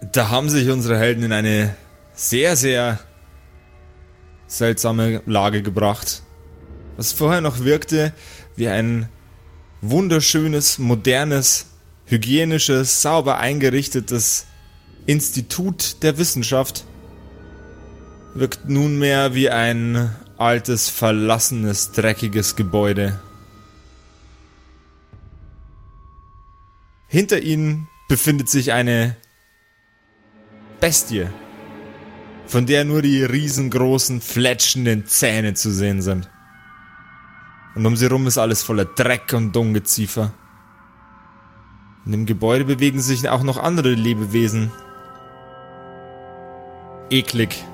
Da haben sich unsere Helden in eine sehr, sehr seltsame Lage gebracht. Was vorher noch wirkte wie ein wunderschönes, modernes, hygienisches, sauber eingerichtetes Institut der Wissenschaft, wirkt nunmehr wie ein altes, verlassenes, dreckiges Gebäude. Hinter ihnen befindet sich eine Bestie, von der nur die riesengroßen, fletschenden Zähne zu sehen sind. Und um sie rum ist alles voller Dreck und Ungeziefer. In dem Gebäude bewegen sich auch noch andere Lebewesen. Eklig.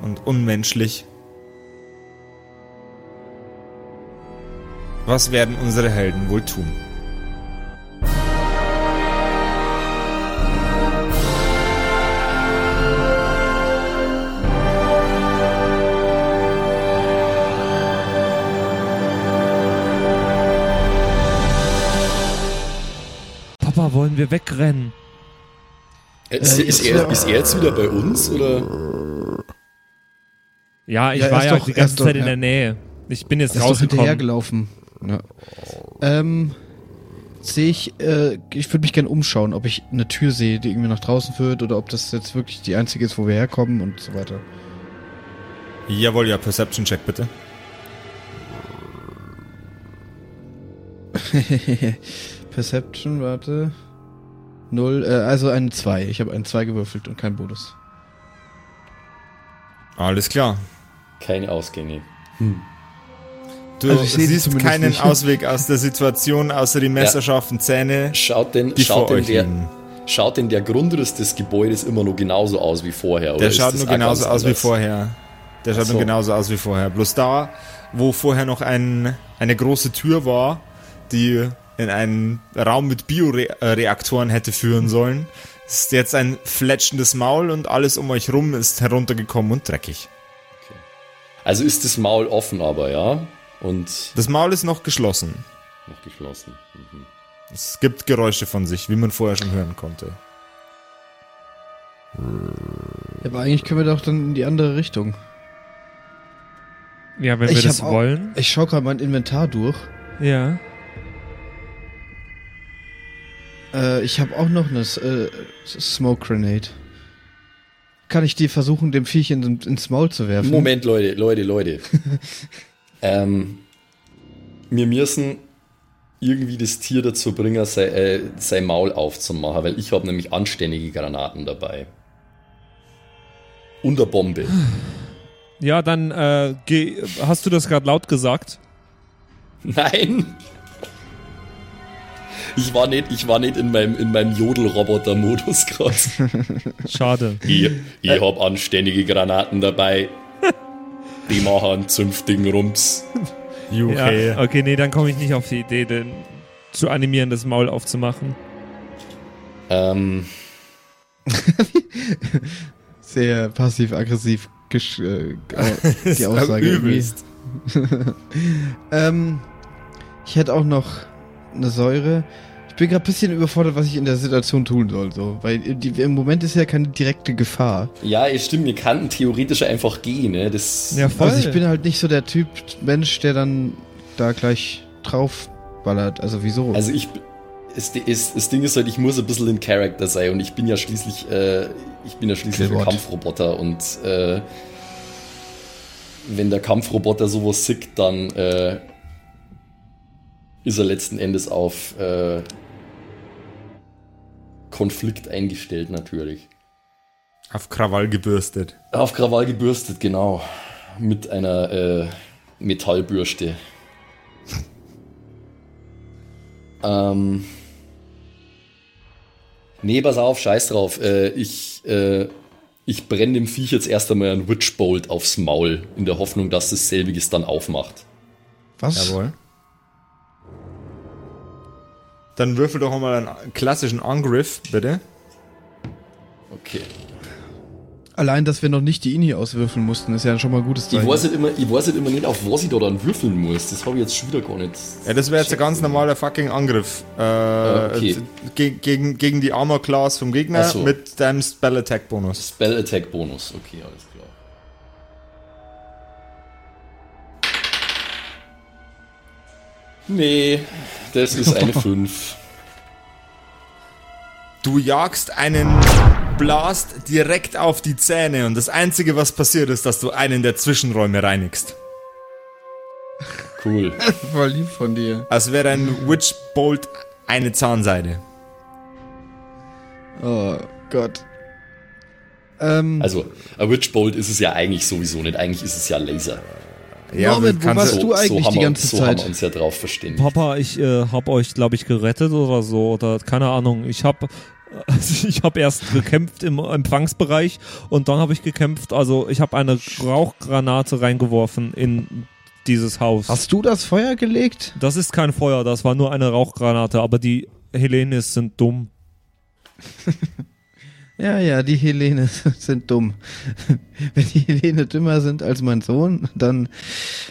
Und unmenschlich. Was werden unsere Helden wohl tun? Papa, wollen wir wegrennen? Äh, Ist, Äh, ist, er, ist er jetzt wieder bei uns oder? Ja, ich Ja, war ja doch- die ganze ist doch- Zeit in ja. der Nähe. Ich bin jetzt rausgekommen. hinterhergelaufen. Ja. Ähm, sehe ich, äh, ich würde mich gerne umschauen, ob ich eine Tür sehe, die irgendwie nach draußen führt oder ob das jetzt wirklich die einzige ist, wo wir herkommen und so weiter. Jawohl, ja, Perception Check bitte. Perception, warte. Null, äh, also eine 2. Ich habe eine 2 gewürfelt und kein Bonus. Alles klar. Keine Ausgänge. Du Also siehst keinen nicht. Ausweg aus der Situation, außer die messerscharfen Zähne, Schaut denn, die schaut vor denn euch der, liegen. schaut denn der Grundriss des Gebäudes immer noch genauso aus wie vorher? Oder Der schaut nur genauso aus wie vorher. Der schaut so. nur genauso aus wie vorher. Bloß da, wo vorher noch ein, eine große Tür war, die in einen Raum mit Bioreaktoren hätte führen sollen, ist jetzt ein fletschendes Maul und alles um euch rum ist heruntergekommen und dreckig. Also ist das Maul offen aber, ja? Und Das Maul ist noch geschlossen. noch geschlossen. Mhm. Es gibt Geräusche von sich, wie man vorher schon hören konnte. Ja, aber eigentlich können wir doch dann in die andere Richtung. Ja, wenn Ich wir das auch- wollen. Ich schaue gerade mein Inventar durch. Ja. Äh, ich habe auch noch eine äh, Smoke Grenade. Kann ich die versuchen, dem Viech in, ins Maul zu werfen? Moment, Leute, Leute, Leute. ähm, wir müssen irgendwie das Tier dazu bringen, sein, äh, sein Maul aufzumachen, weil ich habe nämlich anständige Granaten dabei. Und eine Bombe. Ja, dann äh, geh, hast du das gerade laut gesagt? Nein! Ich war nicht, ich war nicht in meinem, in meinem Jodel-Roboter-Modus gerade. Schade. Ich, ich hab anständige Granaten dabei. Die machen einen zünftigen Rums. Okay. Ja, okay, nee, dann komme ich nicht auf die Idee, den zu animieren, das Maul aufzumachen. Ähm, Sehr passiv-aggressiv gesch äh, die Aussage. übelst. ähm, ich hätte auch noch eine Säure. Ich bin gerade ein bisschen überfordert, was ich in der Situation tun soll. So. Weil die, im Moment ist ja keine direkte Gefahr. ja, es stimmt, wir kannten theoretisch einfach gehen, ne? Das, Ja, voll. Also ich bin halt nicht so der Typ Mensch, der dann da gleich drauf ballert. Also wieso? Also ich, es, es, das Ding ist halt, ich muss ein bisschen in Character sein und ich bin ja schließlich, äh, ich bin ja schließlich ein. Kampfroboter und äh, wenn der Kampfroboter sowas sieht, dann äh, ist er letzten Endes auf äh, Konflikt eingestellt natürlich. Auf Krawall gebürstet. Auf Krawall gebürstet, genau. Mit einer äh, Metallbürste. ähm. Nee, pass auf, scheiß drauf. Äh, ich, äh, ich brenne dem Viech jetzt erst einmal einen Witchbolt aufs Maul, in der Hoffnung, dass es selbiges dann aufmacht. was? Jawohl. Dann würfel doch mal einen klassischen Angriff, bitte. Okay. Allein, dass wir noch nicht die Ini auswürfeln mussten, ist ja schon mal ein gutes Ich Zeichen. weiß, nicht immer, ich weiß nicht immer nicht, auf was ich da dann würfeln muss. Das habe ich jetzt schon wieder gar nicht. Ja, das wäre jetzt ein ganz normaler fucking Angriff. Äh, okay. ge gegen, gegen die Armor Class vom Gegner so. mit deinem Spell Attack Bonus. Spell Attack Bonus. Okay, alles klar. Nee, das ist eine 5. Du jagst einen Blast direkt auf die Zähne und das einzige, was passiert, ist, dass du einen der Zwischenräume reinigst. Cool. Voll lieb von dir. Als wäre ein Witch Bolt eine Zahnseide. Oh Gott. Ähm, Also, ein Witch Bolt ist es ja eigentlich sowieso nicht. Eigentlich ist es ja Laser. Norbert, wo warst du- du eigentlich haben die wir, ganze so haben wir Zeit? uns ja drauf verständigt. Papa, ich äh, hab euch, glaube ich, gerettet oder so. Oder keine Ahnung. Ich hab, ich hab erst gekämpft im Empfangsbereich und dann habe ich gekämpft. Also ich habe eine Rauchgranate reingeworfen in dieses Haus. Hast du das Feuer gelegt? Das ist kein Feuer, das war nur eine Rauchgranate, aber die Helenes sind dumm. Ja, ja, die Helene sind dumm. Wenn die Helene dümmer sind als mein Sohn, dann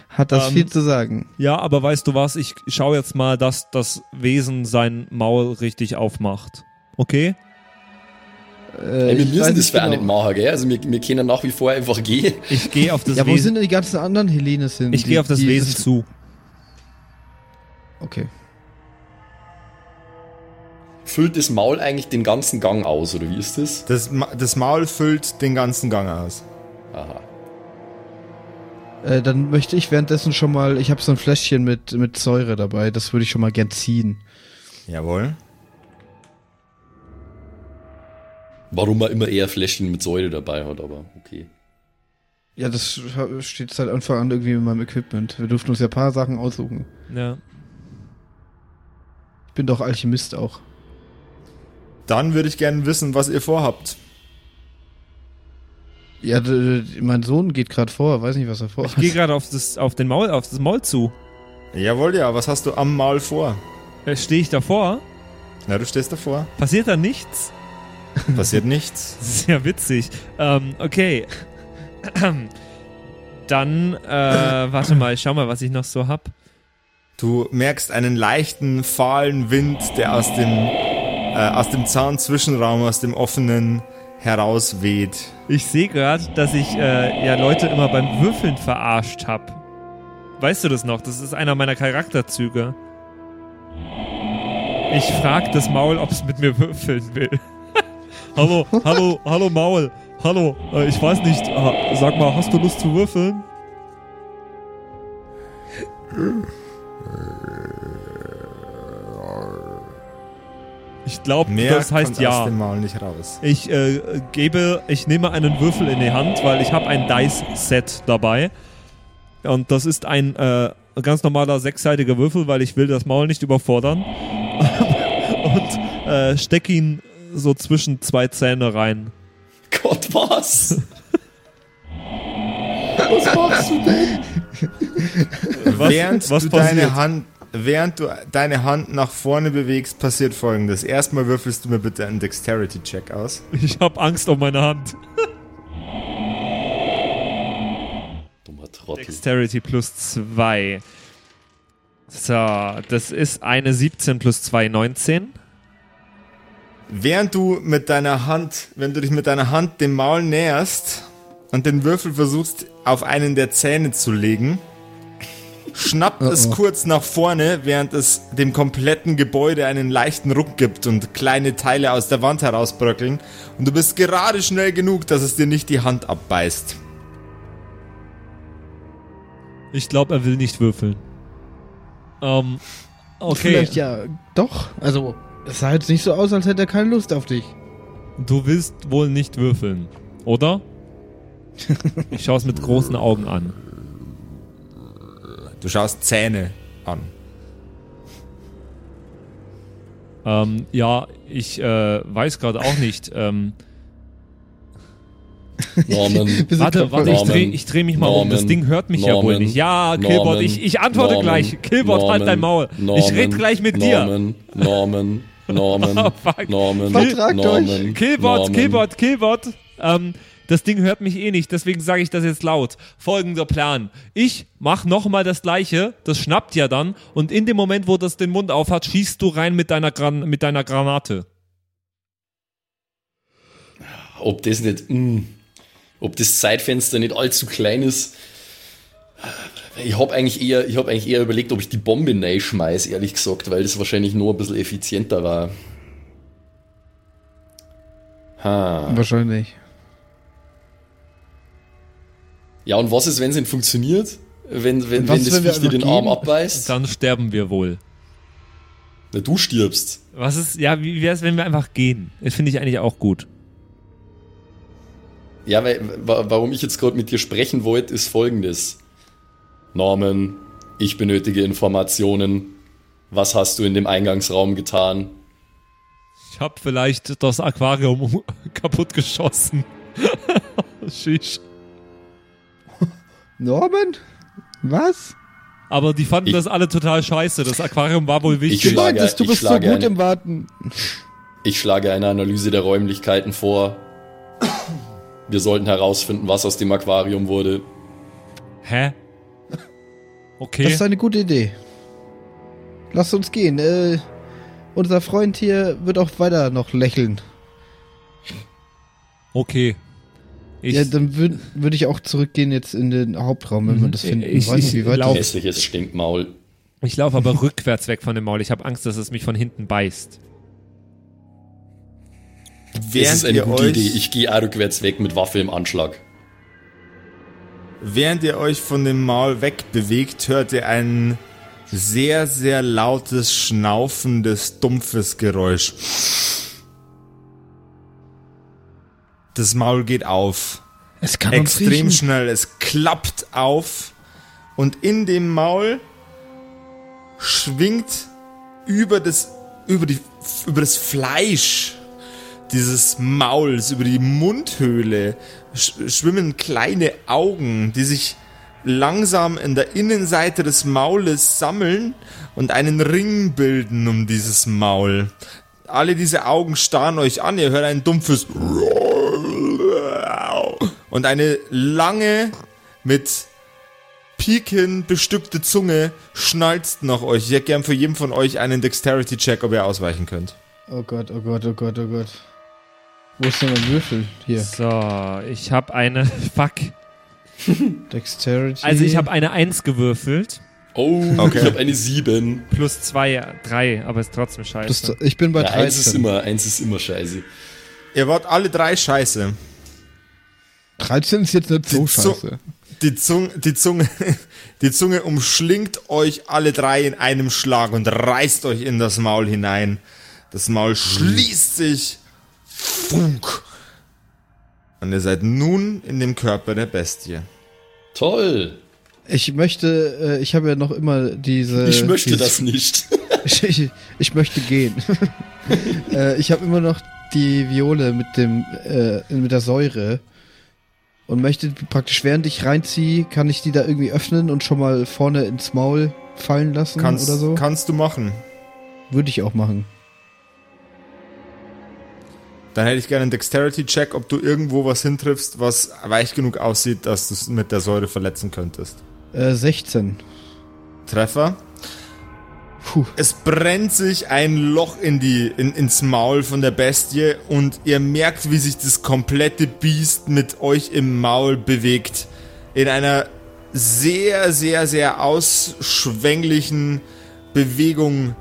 hat das Ähm, viel zu sagen. Ja, aber weißt du was? Ich schau jetzt mal, dass das Wesen sein Maul richtig aufmacht. Okay? Äh, Ey, wir ich müssen das für auch nicht genau. machen, gell? Also wir, wir können nach wie vor einfach gehen. Ich gehe auf das Ja, wo Wesen. sind denn die ganzen anderen Helenes hin? Ich gehe auf das Wesen zu. Okay. Füllt das Maul eigentlich den ganzen Gang aus, oder wie ist das? Das, das Maul füllt den ganzen Gang aus. Aha. Äh, dann möchte ich währenddessen schon mal, ich habe so ein Fläschchen mit, mit Säure dabei, das würde ich schon mal gern ziehen. Jawohl. Warum man immer eher Fläschchen mit Säure dabei hat, aber okay. Ja, das steht seit Anfang an irgendwie in meinem Equipment. Wir durften uns ja ein paar Sachen aussuchen. Ja. Ich bin doch Alchemist auch. Dann würde ich gerne wissen, was ihr vorhabt. Ja, mein Sohn geht gerade vor, weiß nicht, was er Ich vorhat. gehe gerade auf das, auf den Maul, auf das Maul zu. Jawohl, ja. Was hast du am Maul vor? Äh, Stehe ich davor? Na, du stehst davor. Passiert da nichts? Passiert nichts. Ja witzig. Ähm, okay. Dann, äh, warte mal, ich schau mal, was ich noch so hab. Du merkst einen leichten, fahlen Wind, der aus dem, äh, aus dem Zahnzwischenraum, aus dem offenen herausweht. Ich sehe gerade, dass ich äh, ja Leute immer beim Würfeln verarscht hab. Weißt du das noch? Das ist einer meiner Charakterzüge. Ich frag das Maul, ob es mit mir würfeln will. hallo, hallo, hallo Maul. Hallo, äh, ich weiß nicht. äh, sag mal, hast du Lust zu würfeln? Ich glaube, das heißt kommt ja. aus dem Maul nicht raus. Ich äh, gebe, ich nehme einen Würfel in die Hand, weil ich habe ein Dice-Set dabei. Und das ist ein äh, ganz normaler sechsseitiger Würfel, weil ich will das Maul nicht überfordern. Und äh, steck ihn so zwischen zwei Zähne rein. Gott, was? was machst du denn? Was, während was du passiert? deine Hand, während du deine Hand nach vorne bewegst, passiert folgendes. Erstmal würfelst du mir bitte einen Dexterity-Check aus. Ich habe Angst um meine Hand. Dummer Trottel. Dexterity plus 2. So, das ist eine 17 plus 2, 19. Während du mit deiner Hand, wenn du dich mit deiner Hand dem Maul näherst und den Würfel versuchst auf einen der Zähne zu legen, schnappt es oh. kurz nach vorne, während es dem kompletten Gebäude einen leichten Ruck gibt und kleine Teile aus der Wand herausbröckeln und du bist gerade schnell genug, dass es dir nicht die Hand abbeißt. Ich glaube, er will nicht würfeln. Ähm, okay. Vielleicht ja doch. Also, es sah jetzt nicht so aus, als hätte er keine Lust auf dich. Du willst wohl nicht würfeln, oder? Ich schaue es mit großen Augen an. Du schaust Zähne an. Ähm, ja, ich äh, weiß gerade auch nicht. Ähm, Norman. Warte, warte, ich Norman, drehe ich dreh mich mal um. Das Norman, Ding hört mich ja wohl Norman, nicht. Ja, Killbot, Norman, ich, ich antworte Norman, gleich. Killbot, halt dein Maul. Norman, ich red gleich mit dir. Norman, Norman, Norman, Oh, fuck. Norman, Vertragt Norman, euch. Killbot, Norman. Killbot, Killbot. Ähm, Das Ding hört mich eh nicht, deswegen sage ich das jetzt laut. Folgender Plan. Ich mach nochmal das gleiche, das schnappt ja dann, und in dem Moment, wo das den Mund aufhat, schießt du rein mit deiner, Gran mit deiner Granate. Ob das nicht, mh, ob das Zeitfenster nicht allzu klein ist. Ich habe eigentlich eher, ich habe eigentlich eher überlegt, ob ich die Bombe neu schmeiß, ehrlich gesagt, weil das wahrscheinlich nur ein bisschen effizienter war. Ha. Wahrscheinlich. Ja, und was ist, wenn es nicht funktioniert? Wenn, wenn, Was, wenn das wenn Viech dir den einfach Arm abbeißt? Dann sterben wir wohl. Na, du stirbst. Was ist, ja, wie wäre es, wenn wir einfach gehen? Das finde ich eigentlich auch gut. Ja, weil, wa- warum ich jetzt gerade mit dir sprechen wollte, ist folgendes. Norman, ich benötige Informationen. Was hast du in dem Eingangsraum getan? Ich habe vielleicht das Aquarium kaputt geschossen. Sheesh. Norman? Was? Aber die fanden Ich- das alle total scheiße. Das Aquarium war wohl Ich wichtig. Du schlage- meintest, du ich bist so schlage gut eine- im Warten. Ich schlage eine Analyse der Räumlichkeiten vor. Wir sollten herausfinden, was aus dem Aquarium wurde. Hä? Das Okay. ist eine gute Idee. Lass uns gehen. Äh, unser Freund hier wird auch weiter noch lächeln. Okay. Ich, ja, dann würde würd ich auch zurückgehen jetzt in den Hauptraum, wenn wir das finden. Ich- Weiß nicht, ich wie weit lauf-. Hässliches Stinkmaul. ich laufe aber rückwärts weg von dem Maul. Ich habe Angst, dass es mich von hinten beißt. Das Während ist eine gute Idee. Ich gehe auch rückwärts weg mit Waffe im Anschlag. während ihr euch von dem Maul wegbewegt, hört ihr ein sehr, sehr lautes, schnaufendes, dumpfes Geräusch. Das Maul geht auf. Es kann Extrem schnell. Es klappt auf. Und in dem Maul schwingt über das, über die, über das Fleisch dieses Mauls, über die Mundhöhle sch schwimmen kleine Augen, die sich langsam in der Innenseite des Maules sammeln und einen Ring bilden um dieses Maul. Alle diese Augen starren euch an, ihr hört ein dumpfes und eine lange mit Piken bestückte Zunge schnalzt nach euch. Ich hätte gern für jeden von euch einen Dexterity-Check, ob ihr ausweichen könnt. Oh Gott, oh Gott, oh Gott, oh Gott. Wo ist denn mein Würfel? Hier. So, ich habe eine. Fuck. Dexterity. Also ich habe eine 1 gewürfelt. Oh, Okay. ich habe eine 7. Plus 2, 3, aber ist trotzdem scheiße. ich bin bei Ja, eins ist 13. immer, eins ist immer scheiße. Ihr wart alle drei scheiße. 13 ist jetzt nicht so Die scheiße. Die Zunge, die Zunge, die Zunge umschlingt euch alle drei in einem Schlag und reißt euch in das Maul hinein. Das Maul schließt sich. Funk. Und ihr seid nun in dem Körper der Bestie. Toll. Ich möchte, äh, ich habe ja noch immer diese. Ich möchte dieses- das nicht. Ich, ich, ich möchte gehen. äh, ich habe immer noch die Viole mit dem äh, mit der Säure und möchte praktisch während ich reinziehe, kann ich die da irgendwie öffnen und schon mal vorne ins Maul fallen lassen Kannst, oder so. kannst du machen. Würde ich auch machen. Dann hätte ich gerne einen Dexterity-Check, ob du irgendwo was hintriffst, was weich genug aussieht, dass du es mit der Säure verletzen könntest. Äh, 16. Treffer. Puh. Es brennt sich ein Loch in die, in, ins Maul von der Bestie und ihr merkt, wie sich das komplette Biest mit euch im Maul bewegt. In einer sehr, sehr, sehr ausschwänglichen Bewegung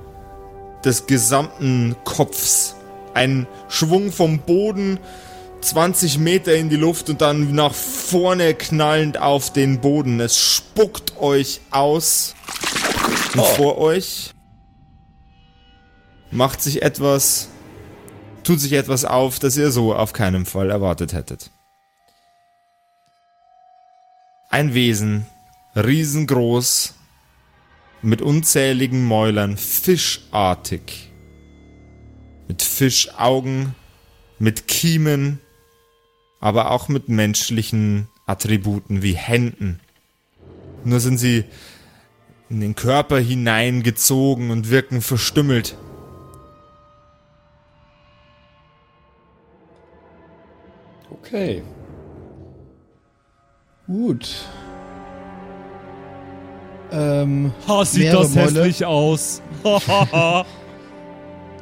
des gesamten Kopfs. Ein Schwung vom Boden 20 Meter in die Luft und dann nach vorne knallend auf den Boden. Es spuckt euch aus. Und Oh. vor euch macht sich etwas, tut sich etwas auf, das ihr so auf keinen Fall erwartet hättet. Ein Wesen, riesengroß, mit unzähligen Mäulern, fischartig, mit Fischaugen, mit Kiemen, aber auch mit menschlichen Attributen wie Händen. Nur sind sie in den Körper hineingezogen und wirken verstümmelt. Okay. Gut. Ähm, Ha, sieht das Mäule. hässlich aus.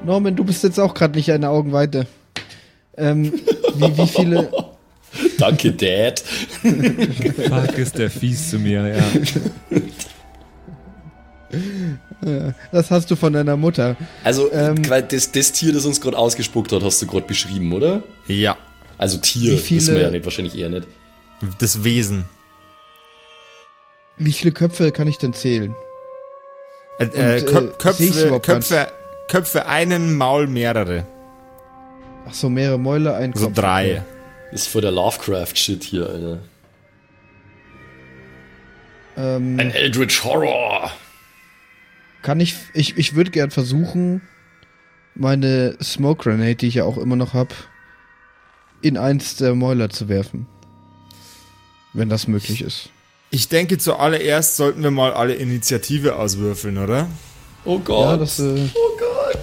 Norman, du bist jetzt auch gerade nicht eine Augenweite. Ähm, wie, wie viele. Danke, Dad. Fuck, ist der fies zu mir, ja. Das hast du von deiner Mutter. Also, Ähm. weil das, das Tier, das uns gerade ausgespuckt hat, hast du gerade beschrieben, oder? Ja, Also Tier, viele- wissen wir ja nicht, wahrscheinlich eher nicht. das Wesen. Wie viele Köpfe kann ich denn zählen? Äh, äh, äh, Köp Köpfe, Köpfe, Köpfe einen, Maul mehrere. Ach so, mehrere Mäule, ein So Kopf. drei. Das ist voll der Lovecraft-Shit hier, Alter. Ähm, Ein Eldritch Horror. Kann ich. Ich, ich würde gern versuchen, meine Smoke Grenade, die ich ja auch immer noch hab, in eins der Mäuler zu werfen. Wenn das möglich ist. Ich denke, zuallererst sollten wir mal alle Initiative auswürfeln, oder? Oh Gott. Ja, das. Äh, oh Gott.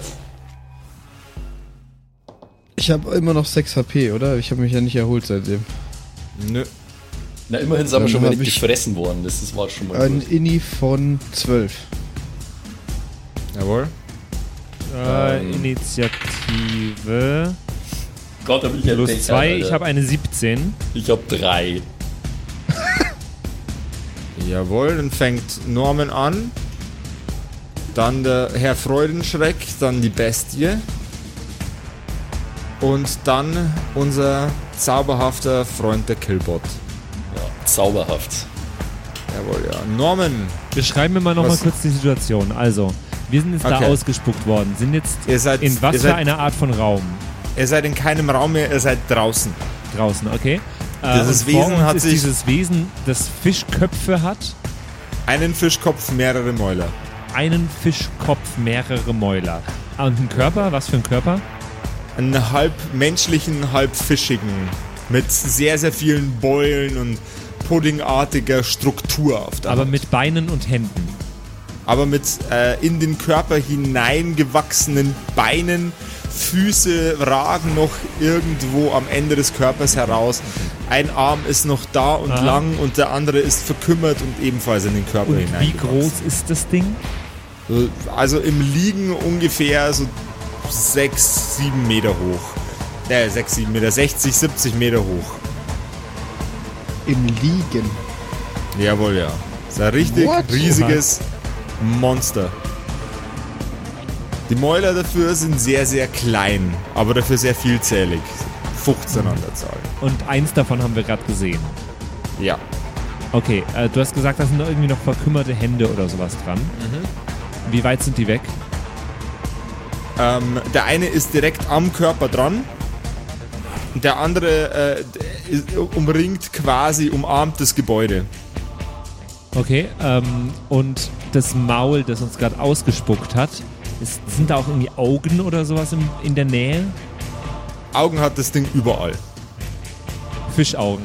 ich habe immer noch 6 HP, oder? Ich habe mich ja nicht erholt seitdem. Nö. Na, immerhin sind wir schon mal nicht ich- gefressen worden. Das ist, war schon mal Ein gut. Inni von 12. Jawohl. Äh, Ähm. Initiative. Gott, hab ich ein Plus Pech, 2, Alter. ich habe eine 17. Ich hab drei. Jawohl, dann fängt Norman an. Dann der Herr Freudenschreck, dann die Bestie. Und dann unser zauberhafter Freund der Killbot. Ja, zauberhaft. Jawohl, ja. Norman, Beschreiben wir mal nochmal kurz die Situation. Also, wir sind jetzt da Okay. ausgespuckt worden, sind jetzt ihr seid, in was für einer Art von Raum? ihr seid in keinem Raum mehr, ihr seid draußen. Draußen, okay? Äh, Dieses Wesen hat ist sich- dieses Wesen, das Fischköpfe hat, Einen Fischkopf, mehrere Mäuler. einen Fischkopf, mehrere Mäuler. Und ein Körper, was für ein Körper? Einen halb menschlichen, halb fischigen. Mit sehr, sehr vielen Beulen und puddingartiger Struktur auf der Aber Hand. mit Beinen und Händen. Aber mit äh, in den Körper hineingewachsenen Beinen. Füße ragen noch irgendwo am Ende des Körpers heraus. Ein Arm ist noch da und Aha. lang und der andere ist verkümmert und ebenfalls in den Körper Und wie groß ist das Ding? So, Also im Liegen ungefähr so 6, 7 Meter hoch. Äh, 6, 7 Meter, 60, 70 Meter hoch. Im Liegen. Jawohl, ja. Das ist ein richtig What? riesiges Monster. Die Mäuler dafür sind sehr, sehr klein, aber dafür sehr vielzählig. 15 an der Zahl. Und eins davon haben wir gerade gesehen. Ja. Okay, äh, du hast gesagt, da sind irgendwie noch verkümmerte Hände oder sowas dran. Mhm. Wie weit sind die weg? Ähm, der eine ist direkt am Körper dran. Der andere äh, umringt quasi, umarmt das Gebäude. Okay, ähm, und das Maul, das uns gerade ausgespuckt hat, ist, sind da auch irgendwie Augen oder sowas im, in der Nähe? Augen hat das Ding überall. Fischaugen.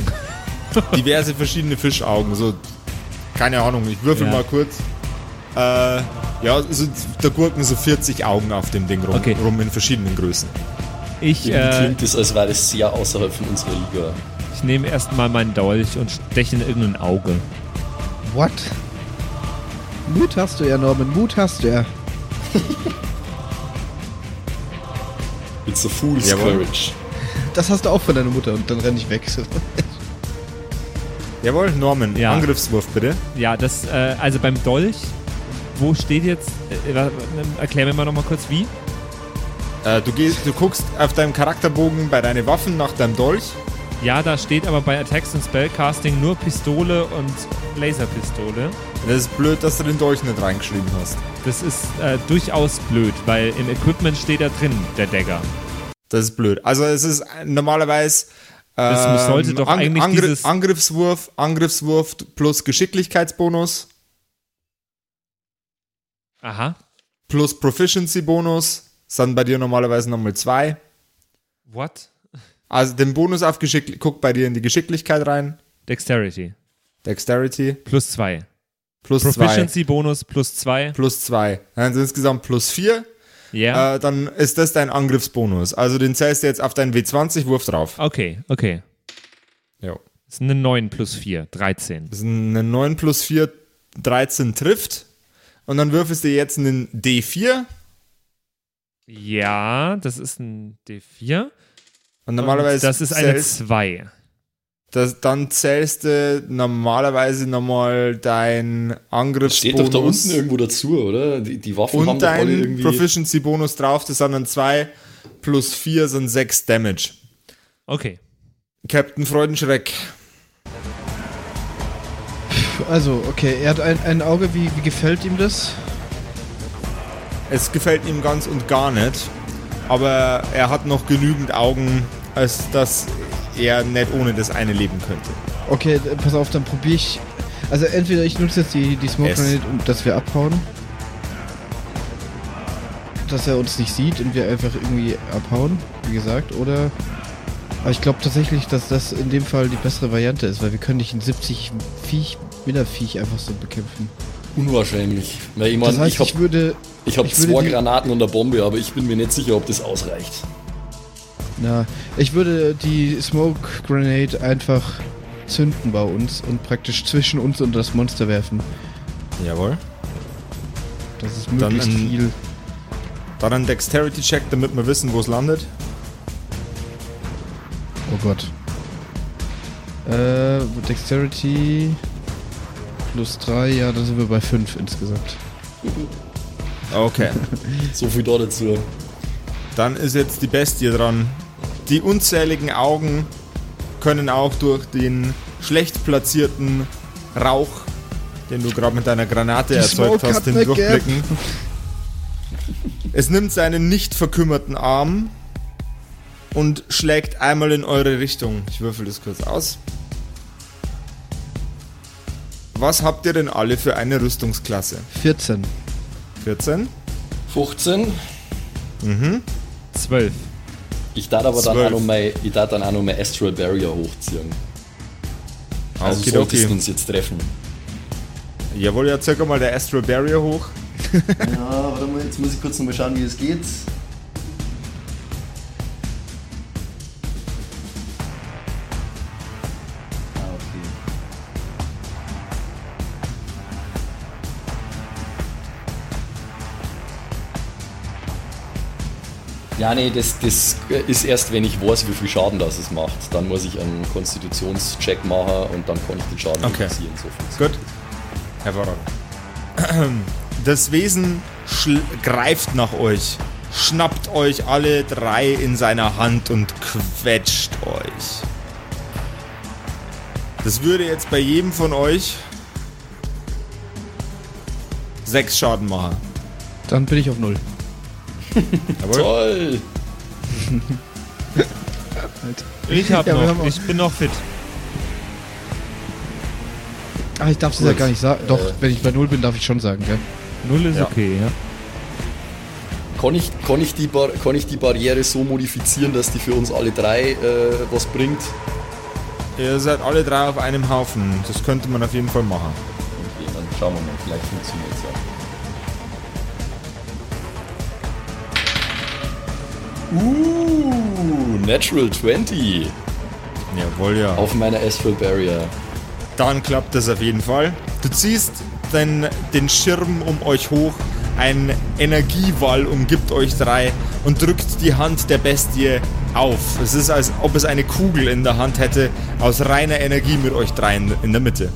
Diverse verschiedene Fischaugen. So, keine Ahnung, ich würfel Ja. mal kurz. Äh, ja, so, da gurken so 40 Augen auf dem Ding rum, Okay. rum in verschiedenen Größen. Ich, Irgendwie äh, klingt es, als wäre das sehr außerhalb von unserer Liga. ich nehme erstmal meinen Dolch und steche in irgendein Auge. What? Mut hast du ja, Norman. Mut hast du ja. It's a fool's Jawohl. courage. Das hast du auch von deiner Mutter und dann renne ich weg. Jawohl, Norman, Ja. Angriffswurf bitte. Ja, das, äh, also beim Dolch, wo steht jetzt, äh, erklär mir mal nochmal kurz wie. Äh, du, gehst, du guckst auf deinem Charakterbogen bei deinen Waffen nach deinem Dolch. Ja, da steht aber bei Attacks und Spellcasting nur Pistole und Laserpistole. Das ist blöd, dass du den Dolch nicht reingeschrieben hast. Das ist äh, durchaus blöd, weil im Equipment steht da drin, der Dagger. Das ist blöd. Also es ist normalerweise Das ähm, sollte doch eigentlich dieses- Angriffswurf, Angriffswurf plus Geschicklichkeitsbonus Aha. plus Proficiency-Bonus. Sind bei dir normalerweise nochmal zwei. What? Also den Bonus auf Geschicklichkeit, guck bei dir in die Geschicklichkeit rein. Dexterity. Dexterity Plus zwei. plus zwei. Proficiency Bonus plus zwei. Plus zwei. Dann sind insgesamt plus vier. Ja. Äh, dann ist das dein Angriffsbonus. Also den zählst du jetzt auf deinen W20, Wurf drauf. Okay, okay. Ja. Das ist eine 9 plus 4, 13. Das ist eine 9 plus 4, 13 trifft. Und dann würfelst du jetzt einen D4. Ja, das ist ein D4. Und normalerweise. Und das ist eine zählst, 2. das, dann zählst du normalerweise nochmal dein Angriffsbonus. Steht doch da unten irgendwo dazu, oder? Die, die Waffen haben und alle dein irgendwie. Proficiency-Bonus drauf. Das sind dann 2 plus 4 sind 6 Damage. Okay. Captain Freudenschreck. Also, okay, er hat ein, ein Auge, wie, wie gefällt ihm das? Es gefällt ihm ganz und gar nicht. Aber er hat noch genügend Augen, als dass er nicht ohne das eine leben könnte. Okay, pass auf, dann probiere ich. Also entweder ich nutze jetzt die, die Smoke. Grenade, um, dass wir abhauen. Dass er uns nicht sieht und wir einfach irgendwie abhauen, wie gesagt, oder. Aber ich glaube tatsächlich, dass das in dem Fall die bessere Variante ist, weil wir können nicht ein 70 Viech, Winterviech einfach so bekämpfen. Unwahrscheinlich. Weil ich Das meine, heißt, ich habe ich würde. ich hab würde zwei Granaten und eine Bombe, aber ich bin mir nicht sicher, ob das ausreicht. Na, ich würde die Smoke Grenade einfach zünden bei uns und praktisch zwischen uns und das Monster werfen. Jawohl. Das ist Dann möglichst ein- viel. Dann ein Dexterity-Check, damit wir wissen, wo es landet. Oh Gott. Äh, Dexterity plus 3, ja, dann sind wir bei 5 insgesamt. Okay. So viel da dazu. Dann ist jetzt die Bestie dran. Die unzähligen Augen können auch durch den schlecht platzierten Rauch, den du gerade mit deiner Granate Die erzeugt Smoke hast, hindurchblicken. Es nimmt seinen nicht verkümmerten Arm und schlägt einmal in eure Richtung. Ich würfel das kurz aus. Was habt ihr denn alle für eine Rüstungsklasse? 14. 14? 15. 12. Ich darf aber dann auch noch mein, ich darf dann auch noch mein Astral Barrier hochziehen. Also Okay, solltest okay. du uns jetzt treffen. Jawohl, ja, circa mal der Astral Barrier hoch. Ja, warte mal, jetzt muss ich kurz noch mal schauen, wie es geht. Ja, nee, das, das ist erst, wenn ich weiß, wie viel Schaden das es macht. Dann muss ich einen Konstitutionscheck machen und dann kann ich den Schaden Okay. reduzieren. So viel. Gut. Hervorragend. Das Wesen greift nach euch, schnappt euch alle drei in seiner Hand und quetscht euch. Das würde jetzt bei jedem von euch sechs Schaden machen. Dann bin ich auf 0. Toll! Ich hab Ja, noch. ich bin noch fit. Ach, ich darf es ja gar nicht sagen. Doch, Äh. wenn ich bei 0 bin, darf ich schon sagen, gell? Null ist Ja. okay, ja. Kann ich, kann, ich die Bar kann ich die Barriere so modifizieren, dass die für uns alle drei äh, was bringt? Ihr seid alle drei auf einem Haufen. Das könnte man auf jeden Fall machen. Okay, dann schauen wir mal, vielleicht funktioniert es ja. Uh, Natural 20 Jawohl, ja. auf meiner Astral Barrier. Dann klappt das auf jeden Fall. Du ziehst den, den Schirm um euch hoch, ein Energiewall umgibt euch drei und drückt die Hand der Bestie auf. Es ist, als ob es eine Kugel in der Hand hätte, aus reiner Energie mit euch dreien in der Mitte.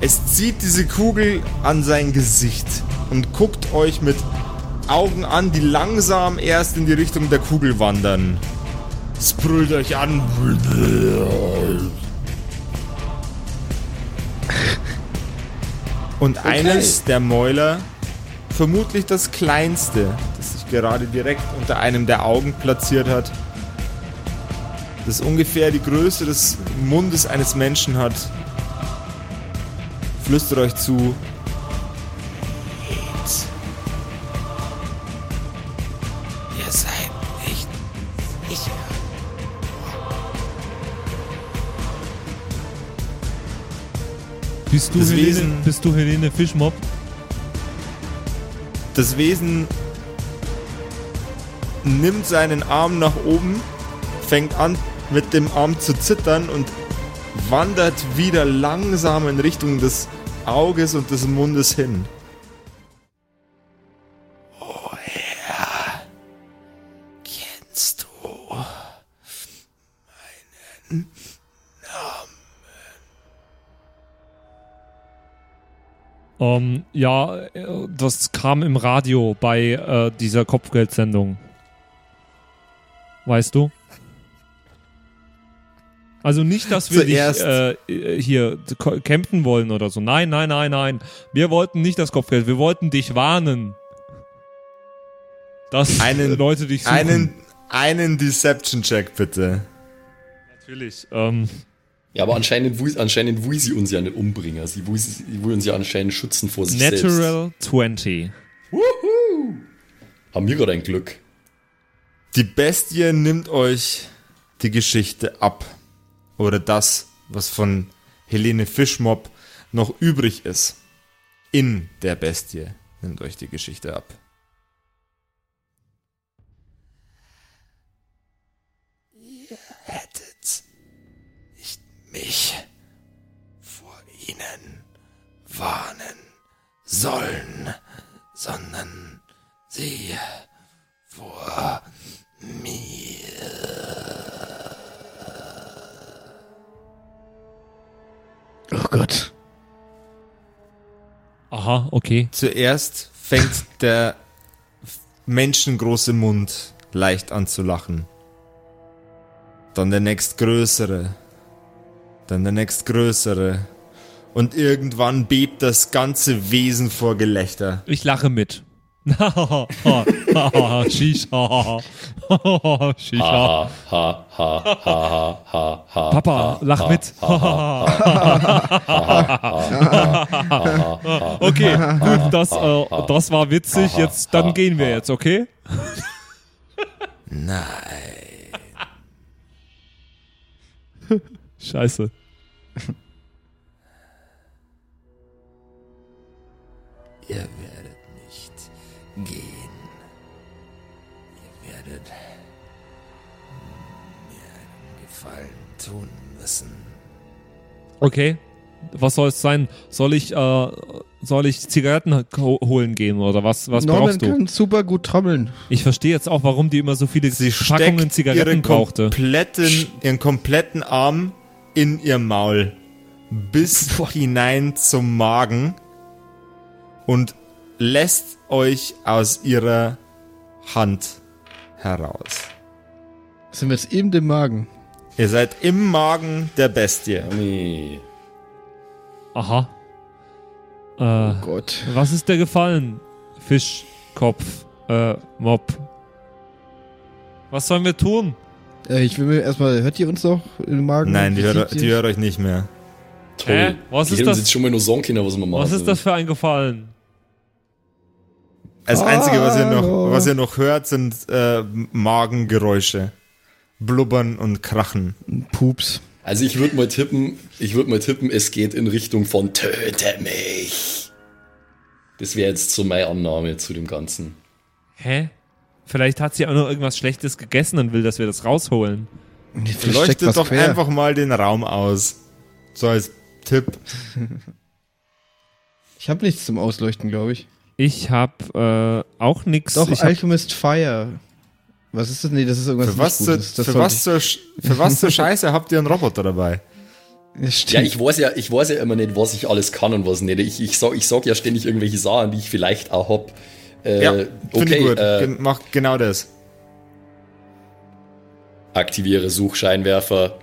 Es zieht diese Kugel an sein Gesicht und guckt euch mit Augen an, die langsam erst in die Richtung der Kugel wandern. Es brüllt euch an. Und eines der Mäuler, vermutlich das kleinste, das sich gerade direkt unter einem der Augen platziert hat, das ungefähr die Größe des Mundes eines Menschen hat, flüstert euch zu. Bist du, Das Helene, Wesen- bist du Helene Fischmob? Das Wesen nimmt seinen Arm nach oben, fängt an mit dem Arm zu zittern und wandert wieder langsam in Richtung des Auges und des Mundes hin. Ähm, ja, das kam im Radio bei äh, dieser Kopfgeldsendung. Weißt du? Also nicht, dass wir Zuerst- dich äh, hier campen wollen oder so. Nein, nein, nein, nein. Wir wollten nicht das Kopfgeld. Wir wollten dich warnen. Dass Einen- Leute dich suchen. Einen, einen Deception-Check bitte. Natürlich. Ähm, Ja, aber anscheinend anscheinend will sie uns ja nicht umbringen. Sie will, sie will uns ja anscheinend schützen vor sich selbst. Natural 20. Haben wir gerade ein Glück. Die Bestie nimmt euch die Geschichte ab. Oder das, was von Helene Fischmob noch übrig ist. In der Bestie nimmt euch die Geschichte ab. Ihr hättet mich vor ihnen warnen sollen, sondern sie vor Oh Gott. Aha, okay. Zuerst fängt der menschengroße Mund leicht an zu lachen. Dann der nächstgrößere. Dann der nächstgrößere. Und irgendwann bebt das ganze Wesen vor Gelächter. Ich lache mit. Shisha. Shisha. Ha, ha, ha, ha, ha, ha, ha. Papa, lach mit. okay, gut, das, äh, das war witzig. Jetzt, dann gehen wir jetzt, okay? Nein. Scheiße. Ihr werdet nicht gehen. Ihr werdet mir einen Gefallen tun müssen. Okay. Was soll es sein? Soll ich, äh, soll ich Zigaretten ho holen gehen oder was, was Norman brauchst du? kann super gut trommeln. Ich verstehe jetzt auch, warum die immer so viele Sie Packungen Zigaretten ihren brauchte. kompletten, ihren kompletten Arm in ihr Maul bis hinein zum Magen und lässt euch aus ihrer Hand heraus. Sind wir jetzt eben im Magen? Ihr seid im Magen der Bestie. Nee. Aha. Äh, Oh Gott. was ist dir gefallen? Fischkopf, äh, Mob. Was sollen wir tun? Äh, ich will mir erstmal, hört ihr uns noch im Magen? Nein, die hört, die ihr? hört euch nicht mehr. Toll. Hä? Was die ist das? jetzt schon mal nur können, was wir machen. Was ist das für ein Gefallen? Das Einzige, was ihr noch, Hallo. was ihr noch hört, sind äh, Magengeräusche. Blubbern und Krachen. Pups. Also ich würde mal tippen, ich würde mal tippen, es geht in Richtung von töte mich. Das wäre jetzt so meine Annahme zu dem Ganzen. Hä? Vielleicht hat sie auch noch irgendwas Schlechtes gegessen und will, dass wir das rausholen. Leuchtet was doch quer. einfach mal den Raum aus. So als Tipp. Ich habe nichts zum Ausleuchten, glaube ich. Ich hab äh, auch nix. Doch, ich Alchemist Fire. Was ist das? Nee, das ist irgendwas Für was, Gutes. Das für, was zur, für was zur Scheiße habt ihr einen Roboter dabei? Ja, ich weiß ja, ich weiß ja immer nicht, was ich alles kann und was nicht. Ich, ich, sag, ich sag ja ständig irgendwelche Sachen, die ich vielleicht auch hab. Äh, ja, finde okay, ich gut. Äh, Gen- Mach genau das. aktiviere Suchscheinwerfer.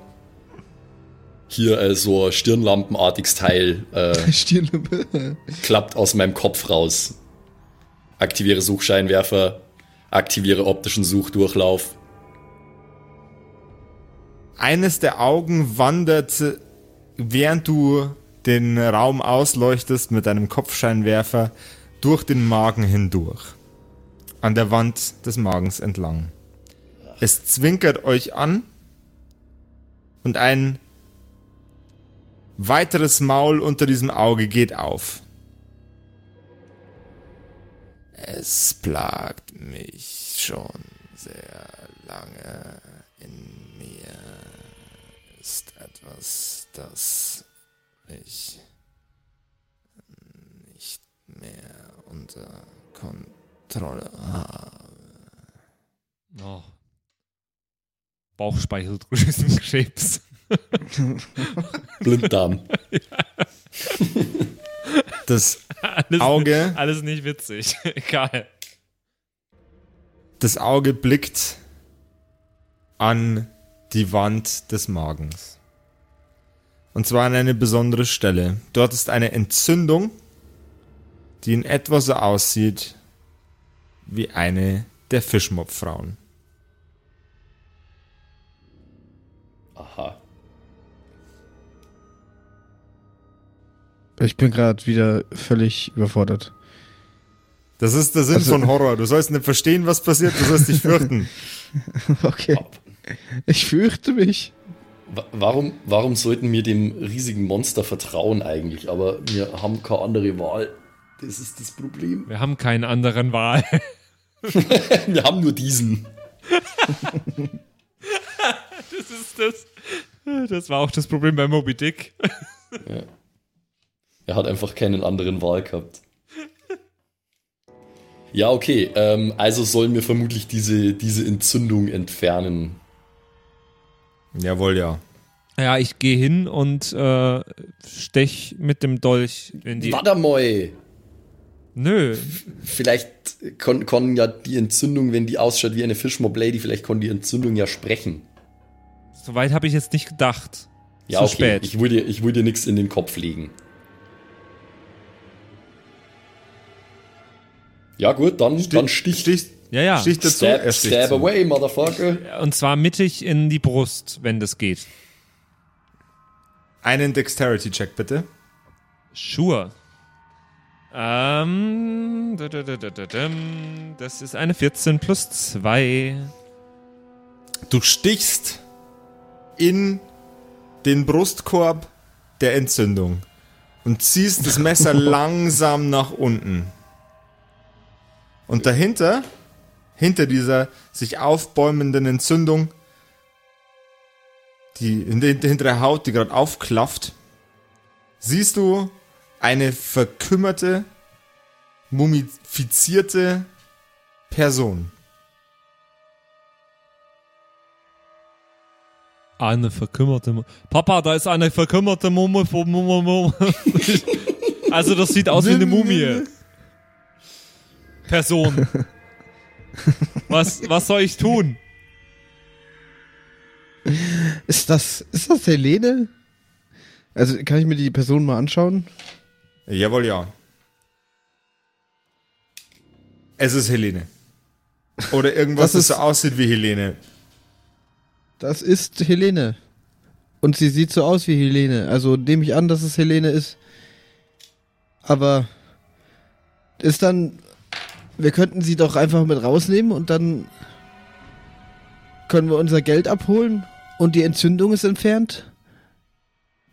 Hier äh, so ein Stirnlampenartiges Teil äh, Stirnlampe. klappt aus meinem Kopf raus. Aktiviere Suchscheinwerfer. Aktiviere optischen Suchdurchlauf. Eines der Augen wandert, während du den Raum ausleuchtest mit deinem Kopfscheinwerfer, durch den Magen hindurch. An der Wand des Magens entlang. Es zwinkert euch an und ein weiteres Maul unter diesem Auge geht auf. Es plagt mich schon sehr lange in mir. ist etwas, das ich nicht mehr unter Kontrolle habe. Oh. Bauchspeicheldrüsenkrebs. Blinddarm. Das Alles, Auge, alles nicht witzig. Egal. das Auge blickt an die Wand des Magens. Und zwar an eine besondere Stelle. Dort ist eine Entzündung, die in etwa so aussieht wie eine der Fischmopfrauen. Aha. Ich bin gerade wieder völlig überfordert. Das ist der Sinn Also- von Horror. Du sollst nicht verstehen, was passiert, du sollst dich fürchten. Okay. Ich fürchte mich. Wa- Warum, warum sollten wir dem riesigen Monster vertrauen eigentlich? Aber wir haben keine andere Wahl. Das ist das Problem. Wir haben keinen anderen Wahl. Wir haben nur diesen. Das ist das. Das war auch das Problem bei Moby Dick. Er hat einfach keinen anderen Wahl gehabt. Ja, okay. Ähm, also sollen wir vermutlich diese, diese Entzündung entfernen. Jawohl, ja. Ja, ich gehe hin und äh, stech mit dem Dolch in die. Warte mal. Nö. Vielleicht kon, kon ja die Entzündung, wenn die ausschaut wie eine Fishmob Lady, vielleicht kann die Entzündung ja sprechen. Soweit habe ich jetzt nicht gedacht. Ja, Zu okay. spät. Ich will dir, ich will dir nichts in den Kopf legen. Ja, gut, dann, dann stich, Stich, Ja, ja. stich dazu. stab, sticht stab zu. away, Motherfucker. Und zwar mittig in die Brust, wenn das geht. Einen Dexterity-Check, bitte. Sure. Ähm, das ist eine 14 plus 2. Du stichst in den Brustkorb der Entzündung und ziehst das Messer langsam nach unten. Und dahinter, hinter dieser sich aufbäumenden Entzündung, die in der Haut, die gerade aufklafft, siehst du eine verkümmerte, mumifizierte Person. Eine verkümmerte Mu Papa, da ist eine verkümmerte. Mumme. Also das sieht aus wie eine Mumie. Person. Was, was soll ich tun? Ist das, ist das Helene? Also kann ich mir die Person mal anschauen? Jawohl, ja. Es ist Helene. Oder irgendwas, Das das, ist- so aussieht wie Helene. Das ist Helene. Und sie sieht so aus wie Helene. Also nehme ich an, dass es Helene ist. Aber ist dann. Wir könnten sie doch einfach mit rausnehmen und dann können wir unser Geld abholen und die Entzündung ist entfernt.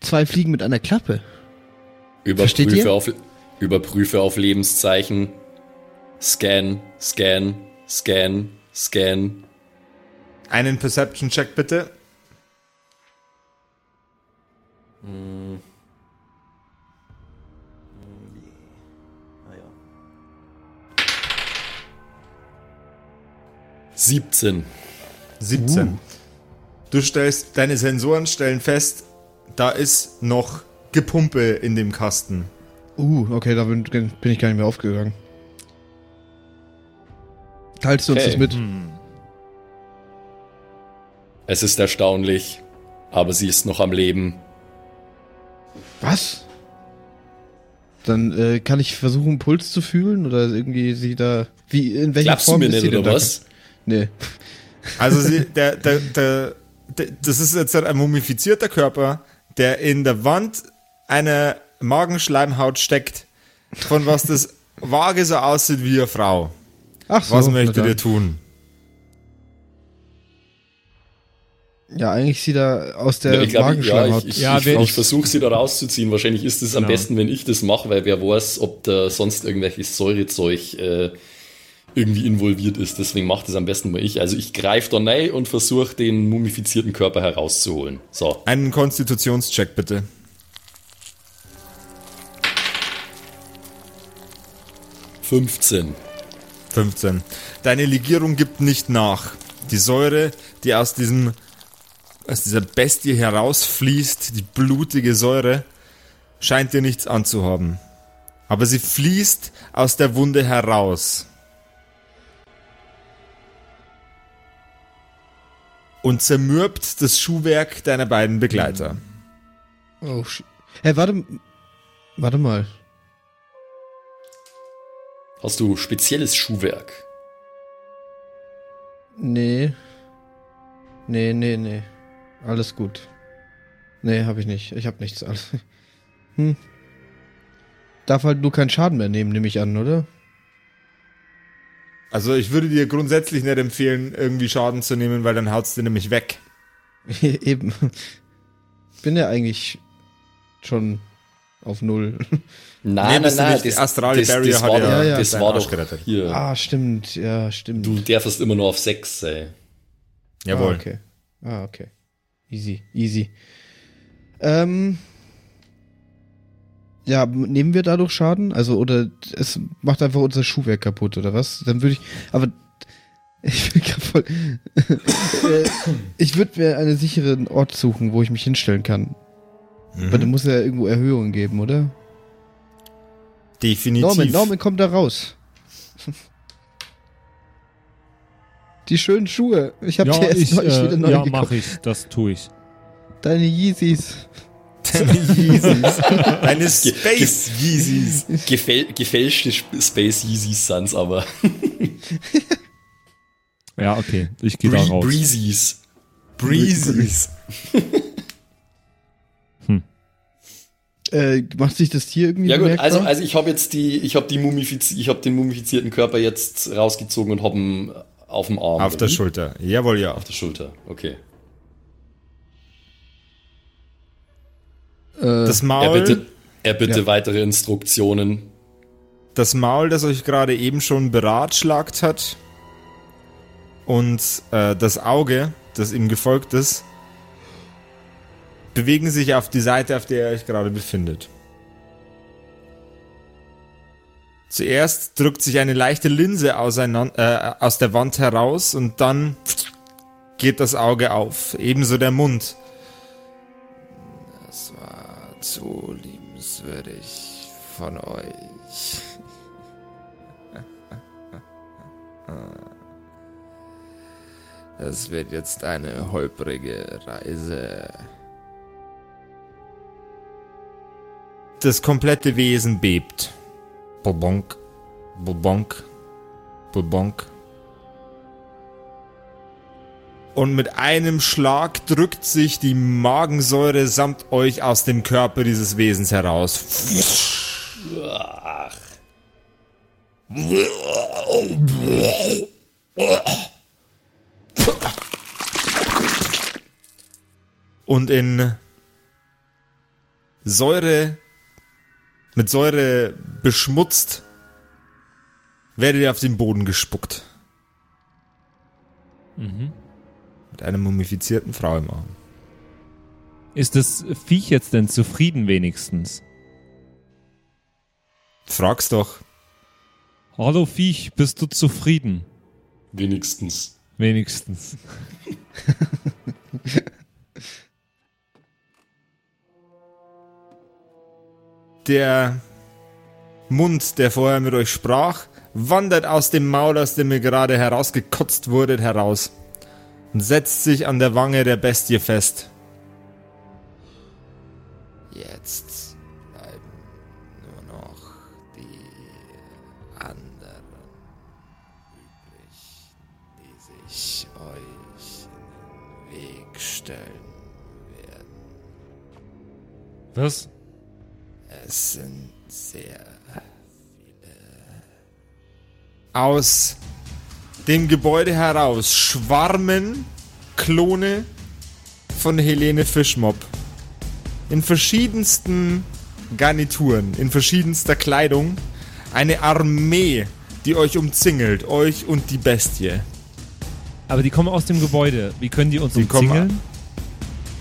Zwei Fliegen mit einer Klappe. Versteht Überprüfe ihr? auf, überprüfe auf Lebenszeichen. Scan, scan, scan, scan. Einen Perception-Check bitte. Siebzehn. 17. Du stellst, deine Sensoren stellen fest, da ist noch Gepumpe in dem Kasten. Uh, okay, da bin, bin ich gar nicht mehr aufgegangen. Teilst du uns Okay. das mit? Es ist erstaunlich, aber sie ist noch am Leben. Was? Dann äh, kann ich versuchen, Puls zu fühlen oder irgendwie sie da. Wie, in welcher Klappst du Form mir ist nicht, sie denn oder da? was? Nee. Also sie, der, der, der, der, das ist jetzt ein mumifizierter Körper, der in der Wand einer Magenschleimhaut steckt, von was das vage so aussieht wie eine Frau. Ach so. Was dann. ihr tun? Ja, eigentlich sieht er aus der Ja, ich glaube, ja, Magenschleimhaut. ich, ich, Ja, ich, wir- ich versuche sie da rauszuziehen. Wahrscheinlich ist es am Genau. besten, wenn ich das mache, weil wer weiß, ob da sonst irgendwelches Säurezeug äh, irgendwie involviert ist. Deswegen macht es am besten mal ich. Also ich greife da rein und versuche den mumifizierten Körper herauszuholen. So. Einen Konstitutionscheck bitte. Fünfzehn. 15. Deine Legierung gibt nicht nach. Die Säure, die aus diesem aus dieser Bestie herausfließt, die blutige Säure, scheint dir nichts anzuhaben. Aber sie fließt aus der Wunde heraus. Und zermürbt das Schuhwerk deiner beiden Begleiter. Oh, sh Hey, warte. Warte mal. Hast du spezielles Schuhwerk? Nee. Nee, nee, nee. Alles gut. Nee, hab ich nicht. Ich hab nichts. Alles. Hm. Darf halt nur keinen Schaden mehr nehmen, nehme ich an, oder? Also ich würde dir grundsätzlich nicht empfehlen, irgendwie Schaden zu nehmen, weil dann haut's dir nämlich weg. Eben. Bin ja eigentlich schon auf Null. Nein, bist du nein, nicht. Die astrale Barrier das hat war, ja Ja, ja. das war doch gerettet. hier. ah, stimmt. Ja, stimmt. Du darfst immer nur auf 6 sein. Jawohl. Ah, okay. Ah, okay. Easy, easy. Ähm. Ja, nehmen wir dadurch Schaden? Also, oder es macht einfach unser Schuhwerk kaputt, oder was? Dann würde ich. Aber. Ich bin grad voll. Äh, ich würde mir einen sicheren Ort suchen, wo ich mich hinstellen kann. Aber da muss ja irgendwo Erhöhungen geben, oder? Definitiv. Norman, Norman, komm da raus. Die schönen Schuhe. Ich habe Ja, dir erst ich, neulich wieder äh, neu ja gekauft. mache ich. Das tue ich. Deine Yeezys. Deine Yeezys. Deine Space Yeezys. Gefäl gefälschte Sp- Space Yeezys sind's aber. Ja, okay. Ich gehe da raus. Breezys. Breezys. Äh, macht sich das Tier irgendwie Ja gut, bemerkbar? also, also ich habe jetzt die, ich habe die Mumifiz ich habe den mumifizierten Körper jetzt rausgezogen und habe ihn auf dem Arm. Auf oder der wie? Schulter. Jawohl, ja. Auf der Schulter, okay. äh, Das Er Maul, bitte, er bitte Ja. weitere Instruktionen. das Maul, das euch gerade eben schon beratschlagt hat und äh, das Auge, das ihm gefolgt ist, bewegen sich auf die Seite, auf der ihr euch gerade befindet. Zuerst drückt sich eine leichte Linse äh, aus der Wand heraus und dann geht das Auge auf. Ebenso der Mund. Das war zu liebenswürdig von euch. Es wird jetzt eine holprige Reise. Das komplette Wesen bebt. Bobonk, bobonk, bobonk. Und mit einem Schlag drückt sich die Magensäure samt euch aus dem Körper dieses Wesens heraus. Und in Säure, mit Säure beschmutzt, werdet ihr auf den Boden gespuckt. Mit einer mumifizierten Frau im Arm. Ist das Viech jetzt denn zufrieden wenigstens? Frag's doch. Hallo Viech, bist du zufrieden? wenigstens. Wenigstens. Der Mund, der vorher mit euch sprach, wandert aus dem Maul, aus dem ihr gerade herausgekotzt wurdet, heraus und setzt sich an der Wange der Bestie fest. Jetzt bleiben nur noch die anderen übrig, die sich euch in den Weg stellen werden. Was? Es sind sehr viele. Aus dem Gebäude heraus schwarmen Klone von Helene Fischmob. In verschiedensten Garnituren, in verschiedenster Kleidung. Eine Armee die euch umzingelt, euch und die Bestie. Aber die kommen aus dem Gebäude. Wie können die uns Die kommen- umzingeln?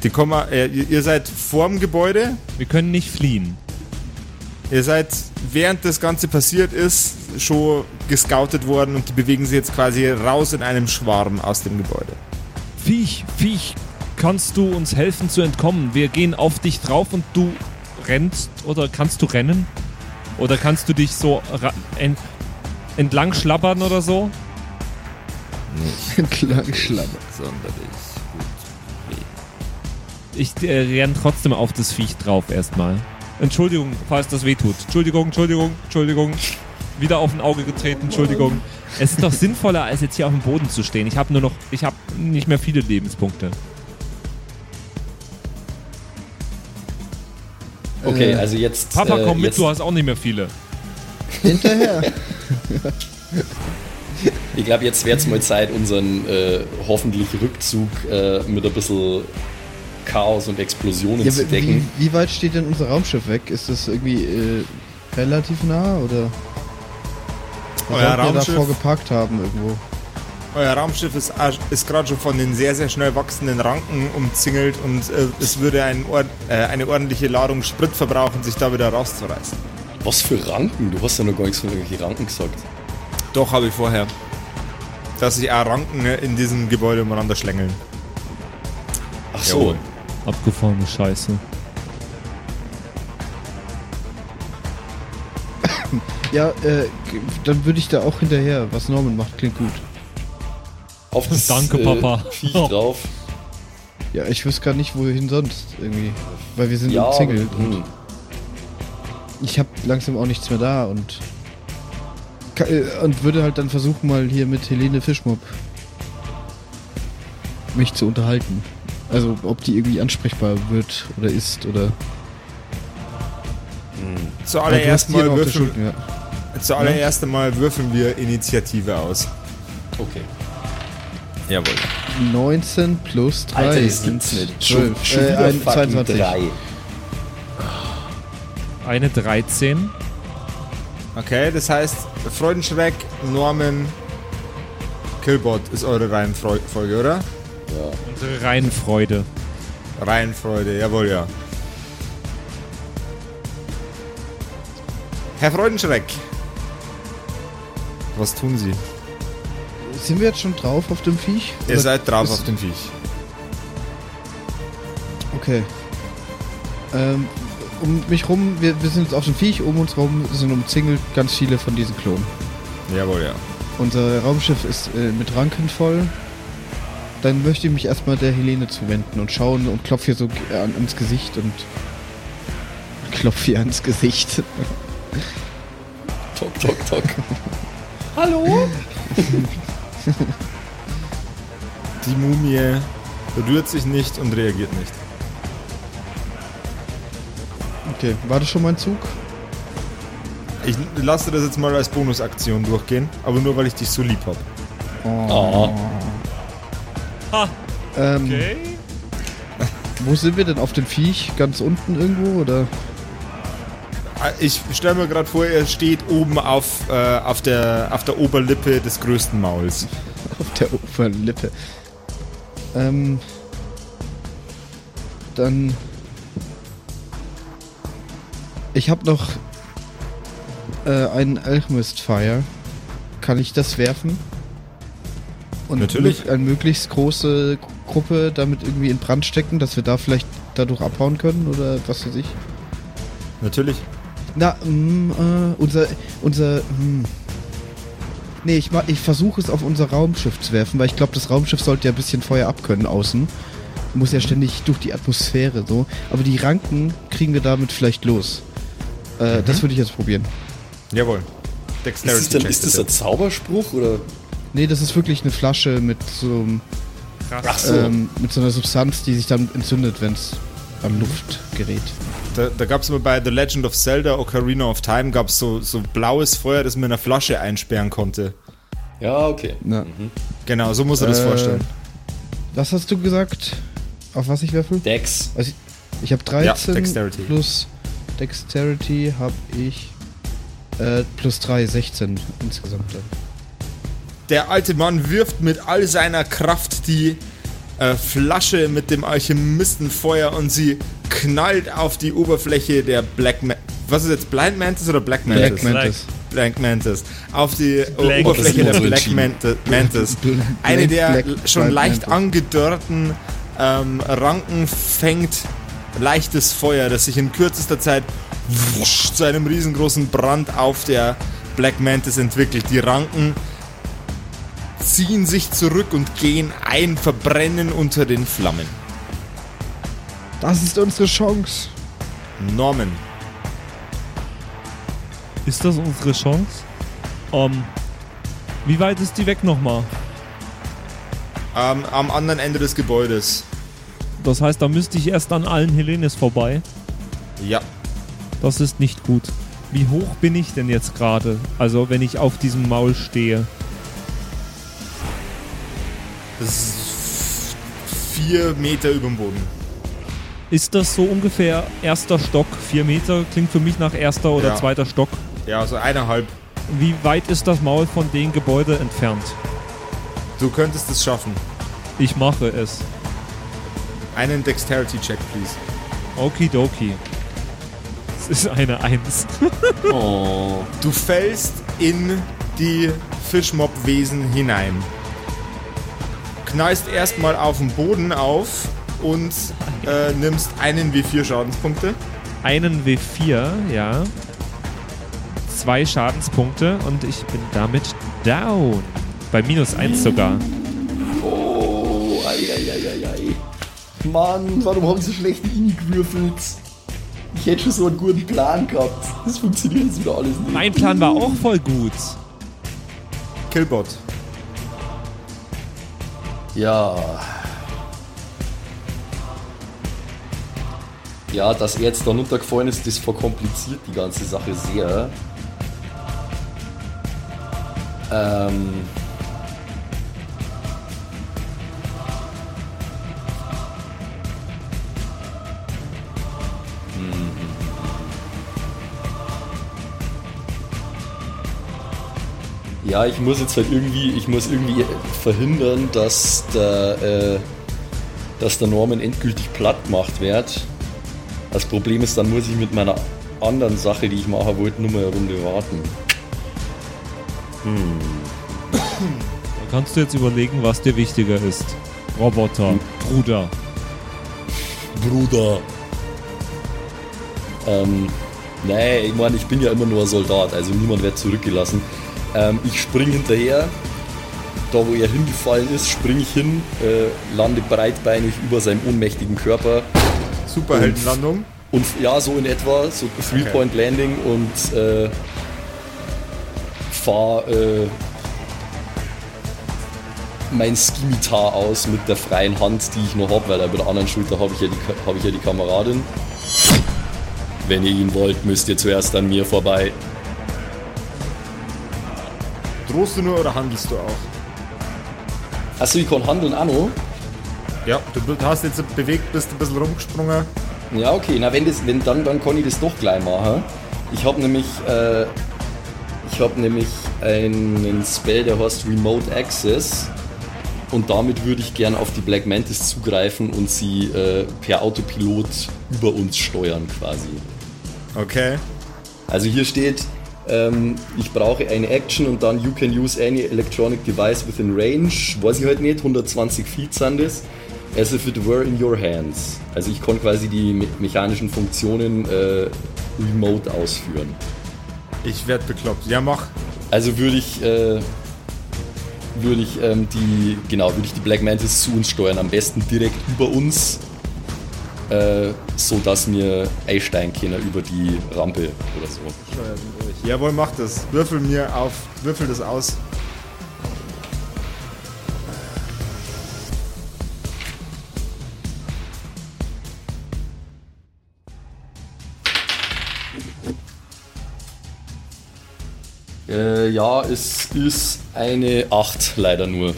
Die kommen, äh, ihr ihr seid vorm Gebäude, Wir können nicht fliehen. Ihr seid, während das Ganze passiert ist, schon gescoutet worden und die bewegen sich jetzt quasi raus in einem Schwarm aus dem Gebäude. Viech, Viech, kannst du uns helfen zu entkommen? Wir gehen auf dich drauf und du rennst oder kannst du rennen? Oder kannst du dich so ent entlang schlabbern oder so? Entlang schlabbern. Sonderlich. Ich äh, renn trotzdem auf das Viech drauf erstmal. Entschuldigung, falls das weh tut. Entschuldigung, Entschuldigung, Entschuldigung. Wieder auf ein Auge getreten, Entschuldigung. Es ist doch sinnvoller, als jetzt hier auf dem Boden zu stehen. Ich habe nur noch, ich habe nicht mehr viele Lebenspunkte. Okay, Äh, also jetzt. Papa, äh, komm mit, jetzt, du hast auch nicht mehr viele. Hinterher. Ich glaube, jetzt wäre es mal Zeit, unseren äh, hoffentlich Rückzug äh, mit ein bisschen Chaos und Explosionen Ja, zu wie, decken. wie weit steht denn unser Raumschiff weg? Ist das irgendwie äh, relativ nah oder? Wir Euer Raumschiff? davor geparkt haben irgendwo. Euer Raumschiff ist, ist gerade schon von den sehr, sehr schnell wachsenden Ranken umzingelt und äh, es würde ein Ord äh, eine ordentliche Ladung Sprit verbrauchen, sich da wieder rauszureißen. Was für Ranken? Du hast ja noch gar nichts von irgendwelchen Ranken gesagt. Doch, habe ich vorher. Dass sich auch Ranken in diesem Gebäude umeinander schlängeln. Ach so. Jawohl. Abgefahrene Scheiße. Ja, äh, dann würde ich da auch hinterher. Was Norman macht, klingt gut. Auf das Danke, äh, Papa. Viech drauf. Ja, ich wüsste gar nicht, wohin sonst irgendwie. Weil wir sind Ja, umzingelt und hm. ich habe langsam auch nichts mehr da und äh, und würde halt dann versuchen mal hier mit Helene Fischmob mich zu unterhalten. Also ob die irgendwie ansprechbar wird oder ist oder Zuallererst Weil du mal, würfeln, ja. zuallererst mal würfeln wir Initiative aus. Okay. Jawohl. 19 plus 3 Alter, das sind gibt's nicht. Schon, 12. schon äh, wieder ein, fucking 22. drei. Eine 13. Okay, das heißt, Freudenschreck, Norman, Killbot ist eure Reihenfolge, oder? Ja. Unsere Reihenfreude. Reihenfreude, jawohl, ja. Herr Freudenschreck. Was tun Sie? Sind wir jetzt schon drauf auf dem Viech? Ihr Oder seid drauf auf dem Viech. Okay. Ähm, um mich rum, wir, wir sind jetzt auf dem Viech, um uns rum sind umzingelt ganz viele von diesen Klonen. Jawohl, ja. Unser Raumschiff ist äh, mit Ranken voll. Dann möchte ich mich erstmal der Helene zuwenden und schauen und klopfe hier so g- an, ans Gesicht und klopfe hier ans Gesicht. Tok, tok, tok. Die Mumie rührt sich nicht und reagiert nicht. Okay, war das schon mein Zug? Ich lasse das jetzt mal als Bonusaktion durchgehen, aber nur weil ich dich so lieb hab. Ah, Ha, Ähm, okay. Wo sind wir denn auf dem Viech? Ganz unten irgendwo oder? Ah, Ich stelle mir gerade vor, er steht oben auf, äh, auf, der, auf der Oberlippe des größten Mauls. Auf der Oberlippe. Ähm. Dann. Ich habe noch äh, einen Alchemist Fire. Kann ich das werfen? Und Natürlich. Eine möglichst große Gruppe damit irgendwie in Brand stecken, dass wir da vielleicht dadurch abhauen können oder was weiß ich. Natürlich. Na, mm, äh, unser, unser, hm. Nee, ich, ich versuche es auf unser Raumschiff zu werfen, weil ich glaube, das Raumschiff sollte ja ein bisschen Feuer abkönnen außen. Muss ja ständig durch die Atmosphäre so. Aber die Ranken kriegen wir damit vielleicht los. Äh, Das würde ich jetzt probieren. Jawohl. ist, das Dexterity denn, ist das ein Zauberspruch oder? Nee, das ist wirklich eine Flasche mit so, ähm, mit so einer Substanz, die sich dann entzündet, wenn es an Luft gerät. Da, da gab es mal bei The Legend of Zelda Ocarina of Time gab es so, so blaues Feuer, das man in einer Flasche einsperren konnte. ja, okay. Na, Genau, so muss er das Äh, vorstellen. was hast du gesagt? Auf was ich würfel? Dex. Also ich, ich habe 13 Dexterity. plus Dexterity habe ich Äh, plus 3, 16 insgesamt dann. Der alte Mann wirft mit all seiner Kraft die äh, Flasche mit dem Alchemistenfeuer und sie knallt auf die Oberfläche der Black Ma Was ist jetzt Blind Mantis oder Black Mantis? Black Mantis. Black Mantis. Auf die Black. Oberfläche der Black. Mantis. Eine der Black- schon Black leicht Mantis. angedörrten ähm, Ranken fängt leichtes Feuer, das sich in kürzester Zeit wusch, zu einem riesengroßen Brand auf der Black Mantis entwickelt. Die Ranken ziehen sich zurück und gehen ein, verbrennen unter den Flammen. Das ist unsere Chance. Norman. Ist das unsere Chance? Ähm, wie weit ist die weg nochmal? Ähm, am anderen Ende des Gebäudes. Das heißt, da müsste ich erst an allen Helenes vorbei. Ja. Das ist nicht gut. Wie hoch bin ich denn jetzt gerade? Also, wenn ich auf diesem Maul stehe. Das ist vier Meter über dem Boden. Ist das so ungefähr erster Stock? Vier Meter klingt für mich nach erster oder Ja. zweiter Stock. Ja, so eineinhalb. Wie weit ist das Maul von dem Gebäude entfernt? Du könntest es schaffen. Ich mache es. Einen Dexterity-Check, please. Okidoki. Es ist eine Eins. Oh. Du fällst in die Fischmob-Wesen hinein. Knallst erstmal auf den Boden auf und äh, nimmst einen W4 Schadenspunkte. Einen W4, ja. Zwei Schadenspunkte und ich bin damit down. Bei minus eins sogar. Oh, ei, ei, ei, ei, ei. Mann, warum haben sie so schlecht hingewürfelt? Ich hätte schon so einen guten Plan gehabt. Das funktioniert jetzt wieder alles nicht. Mein Plan war auch voll gut. Killbot. Ja. Ja, dass er jetzt da runtergefallen ist, das verkompliziert die ganze Sache sehr. Ähm. Ja, ich muss jetzt halt irgendwie, ich muss irgendwie verhindern, dass der, äh, dass der Norman endgültig platt gemacht wird. Das Problem ist, dann muss ich mit meiner anderen Sache, die ich machen wollte, nur mal eine Runde warten. Da kannst du jetzt überlegen, was dir wichtiger ist. Roboter, Bruder. Bruder. Ähm, nee, ich meine, ich bin ja immer nur ein Soldat, also niemand wird zurückgelassen. Ähm, ich spring hinterher, da wo er hingefallen ist, spring ich hin, äh, lande breitbeinig über seinem ohnmächtigen Körper Superheldenlandung. und ja, so in etwa, so Three-Point Landing und äh, fahr äh, mein Skimitar aus mit der freien Hand, die ich noch habe, weil bei der anderen Schulter habe ich, ja die, hab ich ja die Kameradin. Wenn ihr ihn wollt, müsst ihr zuerst an mir vorbei. Drohst du nur oder handelst du auch? Achso, ich kann handeln auch noch. Ja, du hast jetzt bewegt, bist ein bisschen rumgesprungen. Ja, okay, na wenn das, wenn dann, dann kann ich das doch gleich machen. Ich habe nämlich, äh, ich habe nämlich einen Spell, der heißt Remote Access. Und damit würde ich gern auf die Black Mantis zugreifen und sie äh, per Autopilot über uns steuern quasi. Okay. Also hier steht, ähm, ich brauche eine Action und dann you can use any electronic device within range. Weiß ich halt nicht, 120 Feet sind das. As if it were in your hands. Also ich kann quasi die me mechanischen Funktionen äh, remote ausführen. Ich werd bekloppt. Ja, mach. Also würde ich, äh, würde ich ähm, die, genau, würde ich die Black Mantis zu uns steuern. Am besten direkt über uns, äh, so dass mir einsteigen können über die Rampe oder so. Jawohl, mach das. Würfel mir auf. Würfel das aus. Äh, ja, es ist eine 8 leider nur.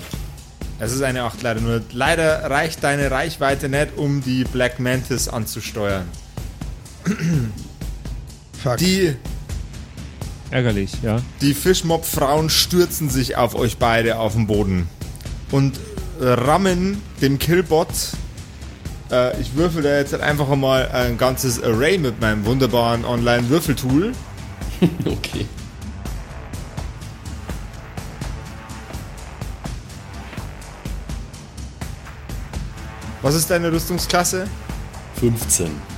Es ist eine 8 leider nur. Leider reicht deine Reichweite nicht, um die Black Mantis anzusteuern. Fuck. Die Ärgerlich, ja. Die Fischmob-Frauen stürzen sich auf euch beide auf den Boden und rammen dem Killbot. Äh, ich würfel da jetzt einfach mal ein ganzes Array mit meinem wunderbaren Online-Würfeltool. Okay. Was ist deine Rüstungsklasse? 15.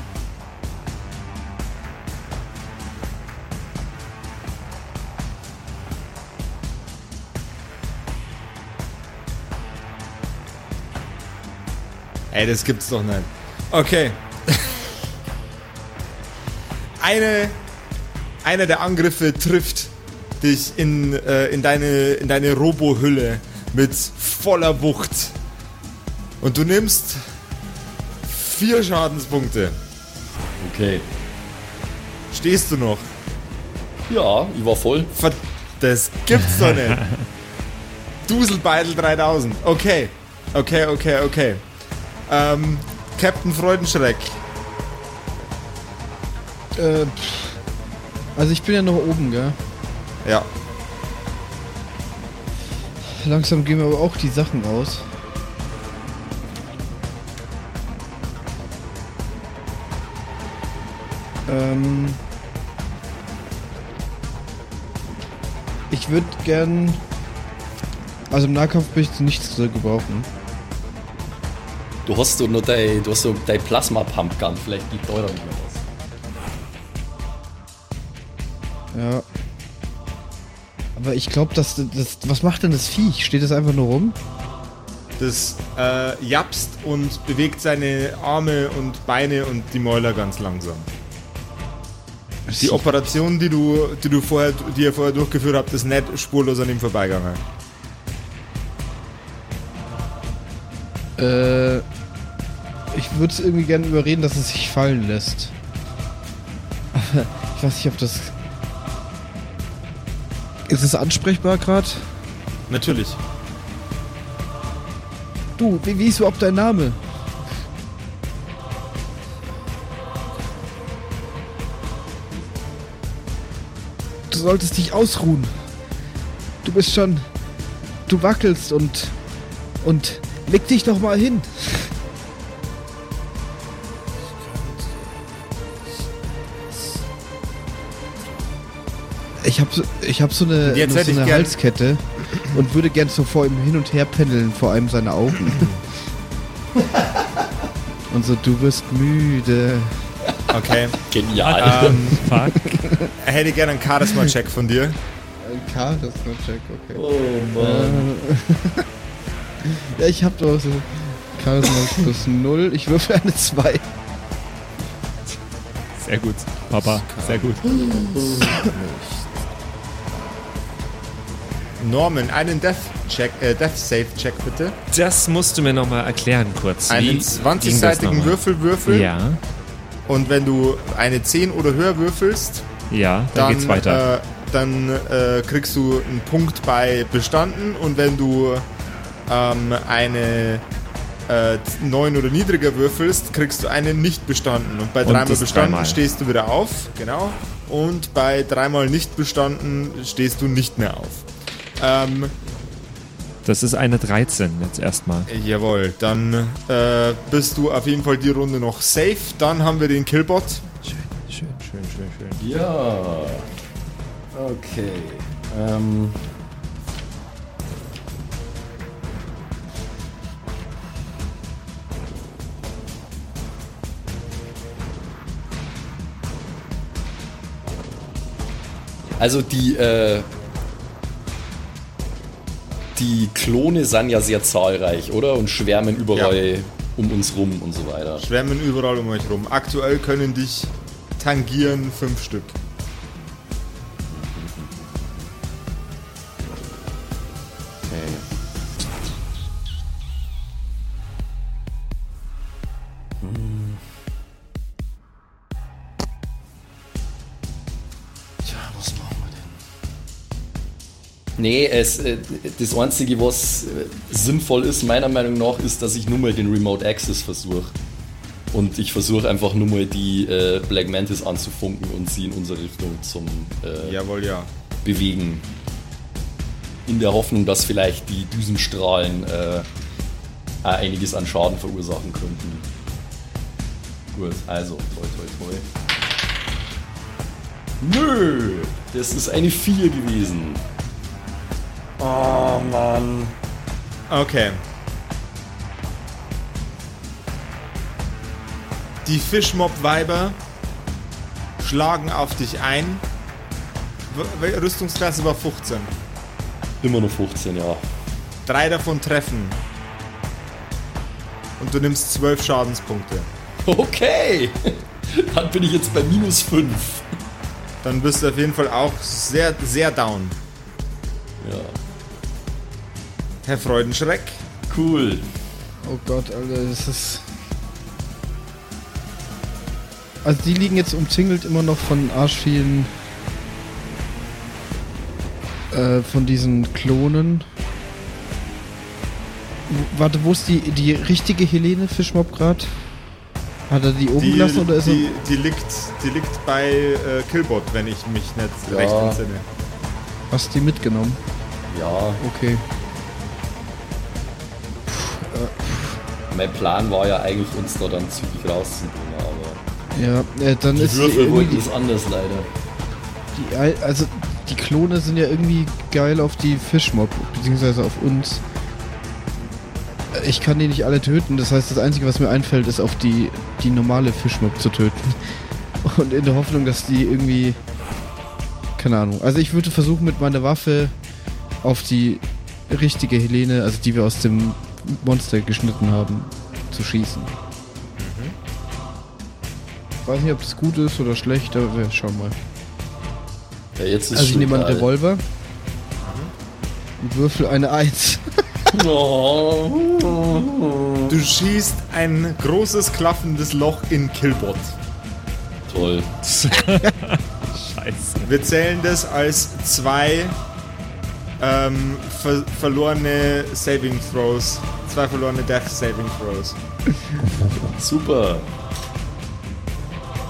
Ey, das gibt's doch nicht. Okay. Eine, einer der Angriffe trifft dich in, äh, in deine, in deine Robo-Hülle mit voller Wucht. Und du nimmst vier Schadenspunkte. Okay. Stehst du noch? Ja, ich war voll. Ver das gibt's doch nicht. Duselbeitel 3000. Okay. Okay, okay, okay. Ähm, Captain Freudenschreck. Äh, also ich bin ja noch oben, gell? Ja. Langsam gehen mir aber auch die Sachen aus. Ähm. Ich würde gern. Also im Nahkampf bin ich zu nichts zu gebrauchen. Du hast so nur dein, du hast so dein Plasma-Pumpgun, vielleicht gibt eurer nicht mehr was. Ja. Aber ich glaube, dass das. Was macht denn das Viech? Steht das einfach nur rum? Das äh, japst und bewegt seine Arme und Beine und die Mäuler ganz langsam. Die Operation, die du, die du vorher, die ihr vorher durchgeführt habt, ist nicht spurlos an ihm vorbeigegangen. Äh, würde es irgendwie gerne überreden, dass es sich fallen lässt. Aber ich weiß nicht, ob das. Ist es ansprechbar gerade? Natürlich. Du, wie, wie ist überhaupt dein Name? Du solltest dich ausruhen. Du bist schon. Du wackelst und. Und leg dich doch mal hin. Ich habe so, ich hab so eine, jetzt so hätte ich eine gern- Halskette und würde gern so vor ihm hin und her pendeln, vor allem seine Augen. und so, du bist müde. Okay. Genial. ähm, Fuck. er hätte gerne einen Charisma-Check von dir. Ein K, das ist nur Check, okay. oh Mann. Ja, ich hab doch so Charisma plus 0. Ich würfel eine 2. Sehr gut, Papa, sehr gut. Norman, einen Death-Check, äh, Death-Save-Check bitte. Das musst du mir nochmal erklären kurz. Einen ging das 20-seitigen nochmal? Würfel würfeln. Ja, Und wenn du eine 10 oder höher würfelst, ja, dann, dann, geht's weiter. Äh, dann äh, kriegst du einen Punkt bei bestanden und wenn du ähm, eine äh, 9 oder niedriger würfelst, kriegst du einen nicht bestanden. Und bei Und dreimal bestanden dreimal. stehst du wieder auf, genau. Und bei dreimal nicht bestanden stehst du nicht mehr auf. Ähm, das ist eine 13 jetzt erstmal. jawohl, dann äh, bist du auf jeden Fall die Runde noch safe. Dann haben wir den Killbot. Schön, schön, schön, schön, schön. Ja. Okay. Ähm. Also die, äh, die Klone sind ja sehr zahlreich, oder? Und schwärmen überall um uns rum und so weiter. Schwärmen überall um euch rum. Aktuell können dich tangieren fünf Stück. Nee, es, äh, das Einzige, was äh, sinnvoll ist, meiner Meinung nach, ist, dass ich nur mal den Remote Access versuche. Und ich versuche einfach nur mal die äh, Black Mantis anzufunken und sie in unsere Richtung zum äh, Jawohl, ja. Bewegen. In der Hoffnung, dass vielleicht die Düsenstrahlen äh, auch einiges an Schaden verursachen könnten. Gut, also, toi, toi, toi. Nö, das ist eine 4 gewesen. Oh Mann. Okay. Die Fischmob-Weiber schlagen auf dich ein. Rüstungsklasse war 15. Immer noch 15, ja. Drei davon treffen. Und du nimmst 12 Schadenspunkte. Okay. Dann bin ich jetzt bei minus 5. Dann bist du auf jeden Fall auch sehr, sehr down. Ja. Herr Freudenschreck. Cool. Oh Gott, Alter, das ist. Also die liegen jetzt umzingelt immer noch von arschvielen äh, von diesen Klonen. W- Warte, wo ist die, die richtige Helene Fischmob grad? Hat er die oben Die, gelassen oder ist die, er. die, liegt, die liegt bei äh, Killbot, wenn ich mich nicht Ja. recht entsinne. Hast du die mitgenommen? Ja, Okay. Mein Plan war ja eigentlich, uns da dann zügig rauszubringen, aber Ja, äh, dann die ist die Würfel wollten es anders leider. die, Al- also die Klone sind ja irgendwie geil auf die Fischmob, beziehungsweise auf uns. Ich kann die nicht alle töten, das heißt, das Einzige, was mir einfällt, ist auf die, die normale Fischmob zu töten. Und in der Hoffnung, dass die irgendwie. Keine Ahnung. Also ich würde versuchen, mit meiner Waffe auf die richtige Helene, also die wir aus dem Monster geschnitten haben, zu schießen. Ich weiß nicht, ob das gut ist oder schlecht, aber wir schauen mal. Ja, jetzt ist Also ich nehme einen. Revolver und würfel eine Eins. Oh. Du schießt ein großes klaffendes Loch in Killbot. Toll. Scheiße. Wir zählen das als zwei ähm, ver verlorene Saving Throws. Zwei verlorene Death Saving Throws. Super.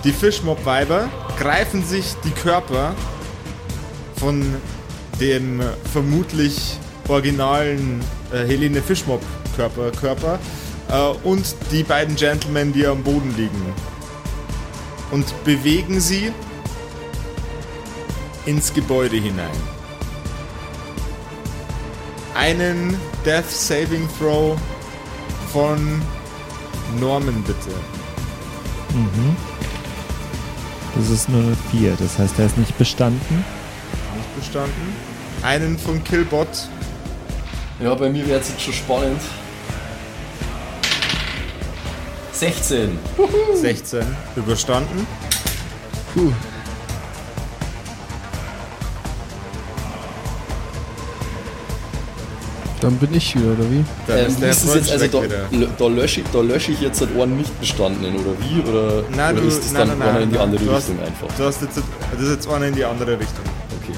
Die Fischmob-Weiber greifen sich die Körper von dem vermutlich originalen äh, Helene Fischmob-Körper Körper, äh, und die beiden Gentlemen, die am Boden liegen. Und bewegen sie ins Gebäude hinein. Einen Death Saving Throw von Norman bitte. Das ist nur eine 4, das heißt, er ist nicht bestanden. Nicht bestanden. Einen von Killbot. Ja, bei mir wäre es jetzt schon spannend. 16. 16. Überstanden. Puh. Dann bin ich wieder, oder wie? Dann Ähm, ist der ist das jetzt, also da, da lösche ich, da lösche ich jetzt halt einen nicht bestandenen, oder wie? Oder, Nein, oder du, ist das nein, dann nein, einer nein, in die andere hast, Richtung einfach? Du hast jetzt, das ist jetzt einer in die andere Richtung. Okay.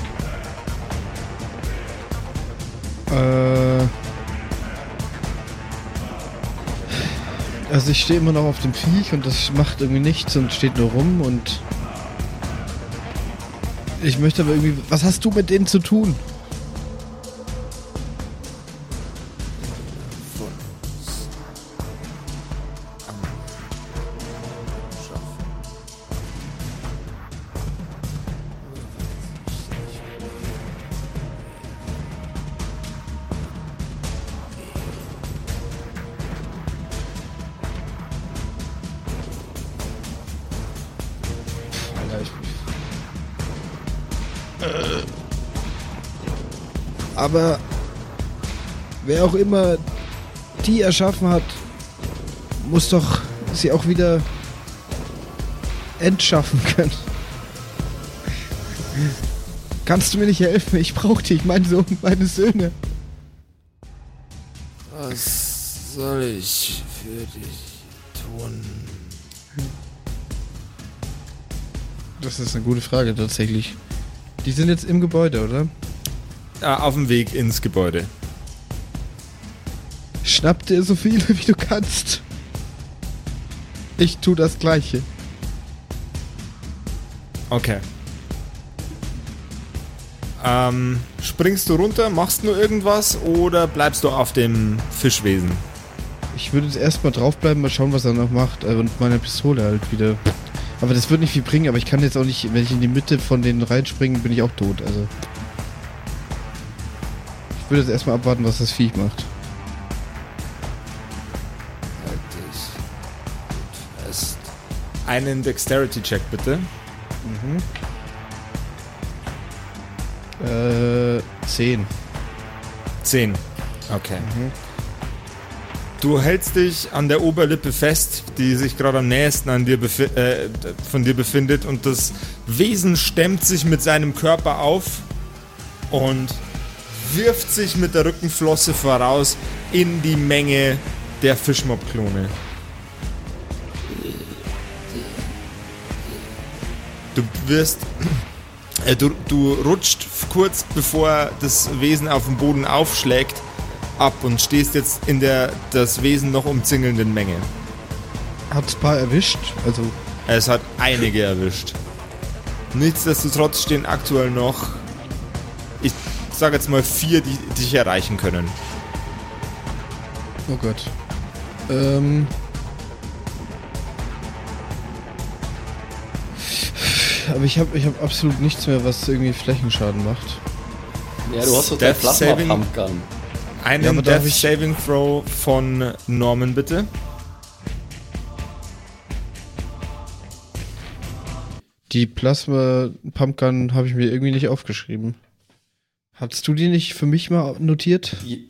Äh. Also ich stehe immer noch auf dem Viech und das macht irgendwie nichts und steht nur rum und ich möchte aber irgendwie. Was hast du mit denen zu tun? Aber wer auch immer die erschaffen hat, muss doch sie auch wieder entschaffen können. Kannst du mir nicht helfen? Ich brauche dich, mein Sohn, meine Söhne. Was soll ich für dich tun? Das ist eine gute Frage tatsächlich. Die sind jetzt im Gebäude, oder? Ah, auf dem Weg ins Gebäude. Schnapp dir so viele, wie du kannst. Ich tu das Gleiche. Okay. Ähm, springst du runter, machst nur irgendwas oder bleibst du auf dem Fischwesen? Ich würde jetzt erstmal draufbleiben, mal schauen, was er noch macht. äh, Und meine Pistole halt wieder. Aber das wird nicht viel bringen, aber ich kann jetzt auch nicht, wenn ich in die Mitte von denen reinspringe, bin ich auch tot. Also. Ich würde jetzt erstmal abwarten, was das Viech macht. fest. Einen Dexterity-Check bitte. Äh, 10. 10. Okay. Du hältst dich an der Oberlippe fest, die sich gerade am nächsten an dir äh, von dir befindet und das Wesen stemmt sich mit seinem Körper auf und wirft sich mit der Rückenflosse voraus in die Menge der Fischmob-Klone. Du wirst äh, Du, du rutscht kurz bevor das Wesen auf dem Boden aufschlägt ab und stehst jetzt in der das Wesen noch umzingelnden Menge. Hat's ein paar erwischt? Also, Es hat einige erwischt. Nichtsdestotrotz stehen aktuell noch, sage jetzt mal vier, die dich erreichen können. oh Gott. Ähm. Aber ich habe ich hab absolut nichts mehr, was irgendwie Flächenschaden macht. Ja, du hast doch Death Saving- Plasma-Pumpgun. Einen Ja, Death ich- Saving Throw von Norman bitte. Die Plasma Pumpgun habe ich mir irgendwie nicht aufgeschrieben. Hattest du die nicht für mich mal notiert? Die,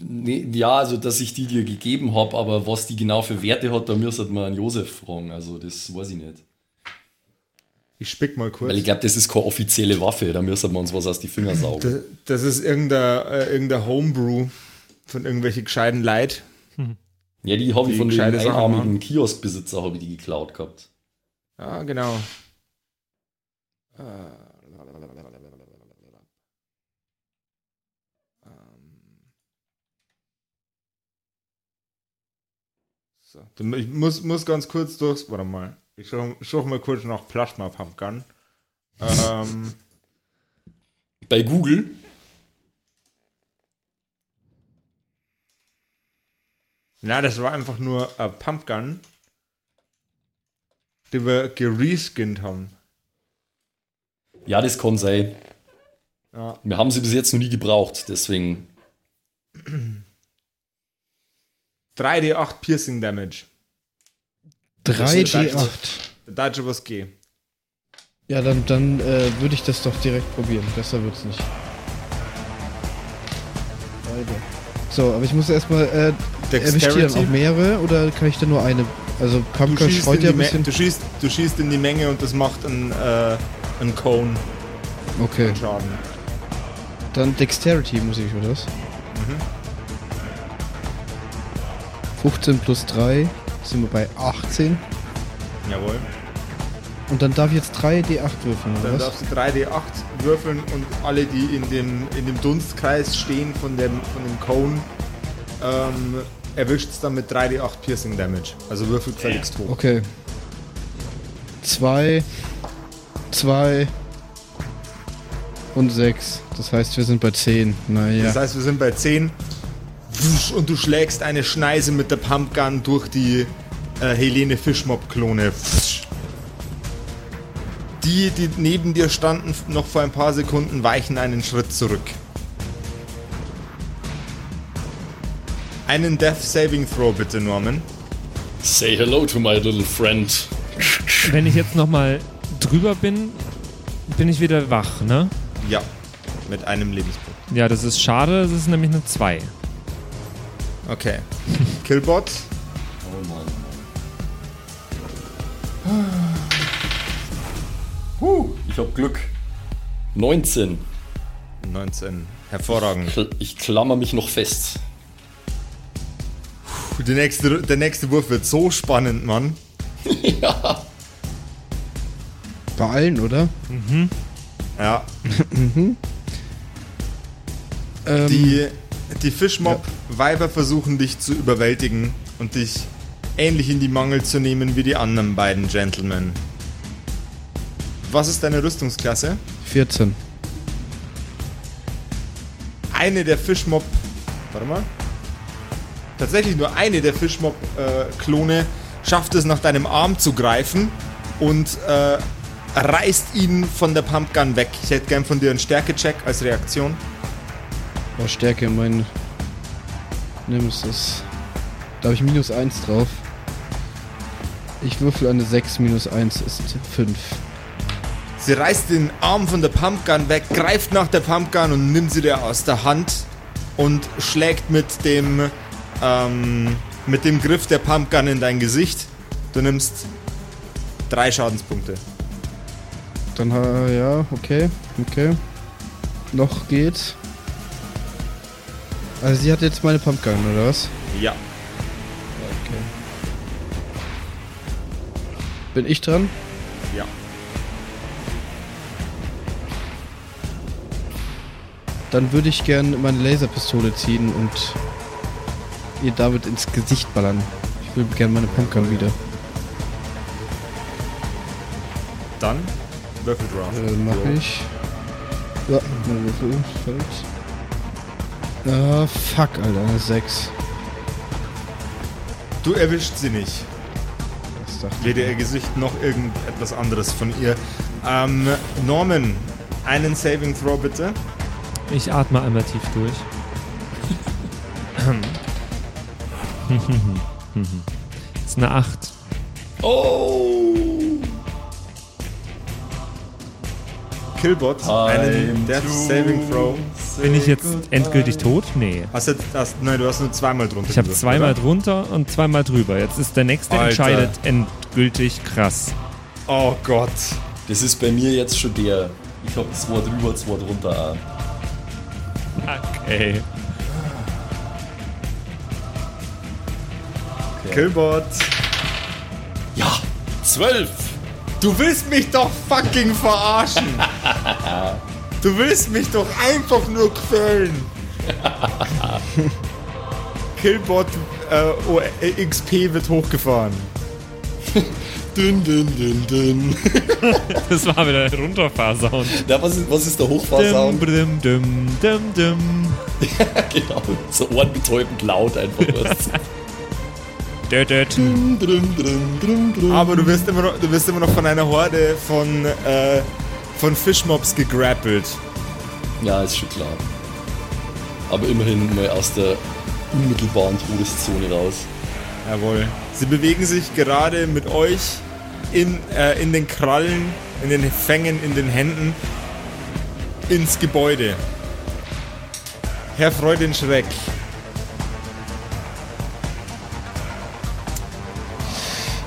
nee, ja, also dass ich die dir gegeben habe, aber was die genau für Werte hat, da müsste man einen Josef fragen. Also das weiß ich nicht. Ich spick mal kurz. Weil ich glaube, das ist keine offizielle Waffe, da müssen wir uns was aus die Finger saugen. Das, das ist irgendein, äh, irgendein Homebrew von irgendwelchen gescheiten Leid. Ja, die habe Die ich von dem einarmigen Kioskbesitzer habe ich die geklaut gehabt. Ja, genau. Äh, So, ich muss, muss ganz kurz durch. Warte mal. Ich schau mal kurz nach Plasma Pumpgun. ähm, Bei Google, na, das war einfach nur ein Pumpgun, die wir gereskinned haben. ja, das kann sein. Ja. Wir haben sie bis jetzt noch nie gebraucht, deswegen. 3d8 Piercing Damage. 3D8. Da hat schon was gehen. Ja, dann, dann äh, würde ich das doch direkt probieren. Besser wird's nicht. So, aber ich muss erstmal, äh, erwischt dann auch mehrere oder kann ich da nur eine? Also Pumpkin streut in ja ein Me- bisschen. du, schießt, du schießt in die Menge und das macht einen, äh, einen Cone Okay, Schaden. dann Dexterity muss ich, oder was? 15 plus 3 sind wir bei 18. Jawohl. Und dann darf ich jetzt 3D8 würfeln, oder Dann was? darfst du 3d8 würfeln und alle, die in dem, in dem Dunstkreis stehen von dem, von dem Cone, ähm, erwischt es dann mit 3d8 Piercing Damage. Also würfel gefälligst hoch. Okay. 2, 2 und 6. Das heißt, wir sind bei 10. Naja. Das heißt, wir sind bei 10 Wusch, und du schlägst eine Schneise mit der Pumpgun durch die äh, Helene Fischmob-Klone. Die, die neben dir standen, noch vor ein paar Sekunden, weichen einen Schritt zurück. Einen Death Saving Throw bitte, Norman. Say hello to my little friend. Wenn ich jetzt nochmal drüber bin, bin ich wieder wach, ne? Ja, mit einem Lebenspunkt. Ja, das ist schade, das ist nämlich eine 2. Okay. Killbot. Oh Mann. Huh, ich hab Glück. 19. 19. Hervorragend. Ich klammer mich noch fest. Der nächste, der nächste Wurf wird so spannend, Mann. ja. Bei allen, oder? Ja. Ähm, Die, die Fischmob-Weiber versuchen dich zu überwältigen und dich ähnlich in die Mangel zu nehmen wie die anderen beiden Gentlemen. Was ist deine Rüstungsklasse? 14. Eine der Fischmob. Warte mal. Tatsächlich nur eine der Fischmob-Klone schafft es, nach deinem Arm zu greifen und äh, reißt ihn von der Pumpgun weg. Ich hätte gern von dir einen Stärke-Check als Reaktion. Oh, Stärke, mein Nemesis. Da habe ich minus 1 drauf. Ich würfel eine 6, minus 1 ist 5. Sie reißt den Arm von der Pumpgun weg, greift nach der Pumpgun und nimmt sie dir aus der Hand und schlägt mit dem ähm, mit dem Griff der Pumpgun in dein Gesicht. Du nimmst drei Schadenspunkte. Dann, ha- ja, okay, okay. Noch geht. Also sie hat jetzt meine Pumpgun, oder was? Ja. Okay. Bin ich dran? Ja. Dann würde ich gern meine Laserpistole ziehen und ihr damit ins Gesicht ballern. Ich will gerne meine Pumpgun wieder. Dann Würfel drauf. Äh, mach ich. Ja, mein Würfel fällt. Ah, fuck, Alter, eine 6. Du erwischt sie nicht. Das dachte ich. Weder ihr Gesicht noch irgendetwas anderes von ihr. Ähm, Norman, einen Saving Throw bitte. Ich atme einmal tief durch. Das ist eine 8. Oh! Killbot, einen Death Saving Throw. Bin ich jetzt endgültig tot? Nee. Hast du, hast, nein, du hast nur zweimal drunter. Ich habe zweimal oder? drunter und zweimal drüber. Jetzt ist der nächste Alter. entscheidet endgültig krass. Oh Gott. Das ist bei mir jetzt schon der. Ich hab zwei drüber, zwei drunter auch. Okay. Killbot. Ja! Zwölf! Du willst mich doch fucking verarschen. Du willst mich doch einfach nur quälen. Killbot äh, oh, äh, XP wird hochgefahren. Dünn, dünn, dünn, dünn. Das war wieder der Runterfahrsound. Na, was ist, was ist der Dum, Hochfahrsound? dum, dum, dum, dum. genau. So ohrenbetäubend laut einfach was. Aber du wirst immer noch, du wirst immer noch von einer Horde von, äh, von Fischmobs gegrappelt. Ja, ist schon klar. Aber immerhin mal aus der unmittelbaren Todeszone raus. Jawohl. Sie bewegen sich gerade mit euch in, äh, in den Krallen, in den Fängen, in den Händen ins Gebäude. Herr Freudenschreck.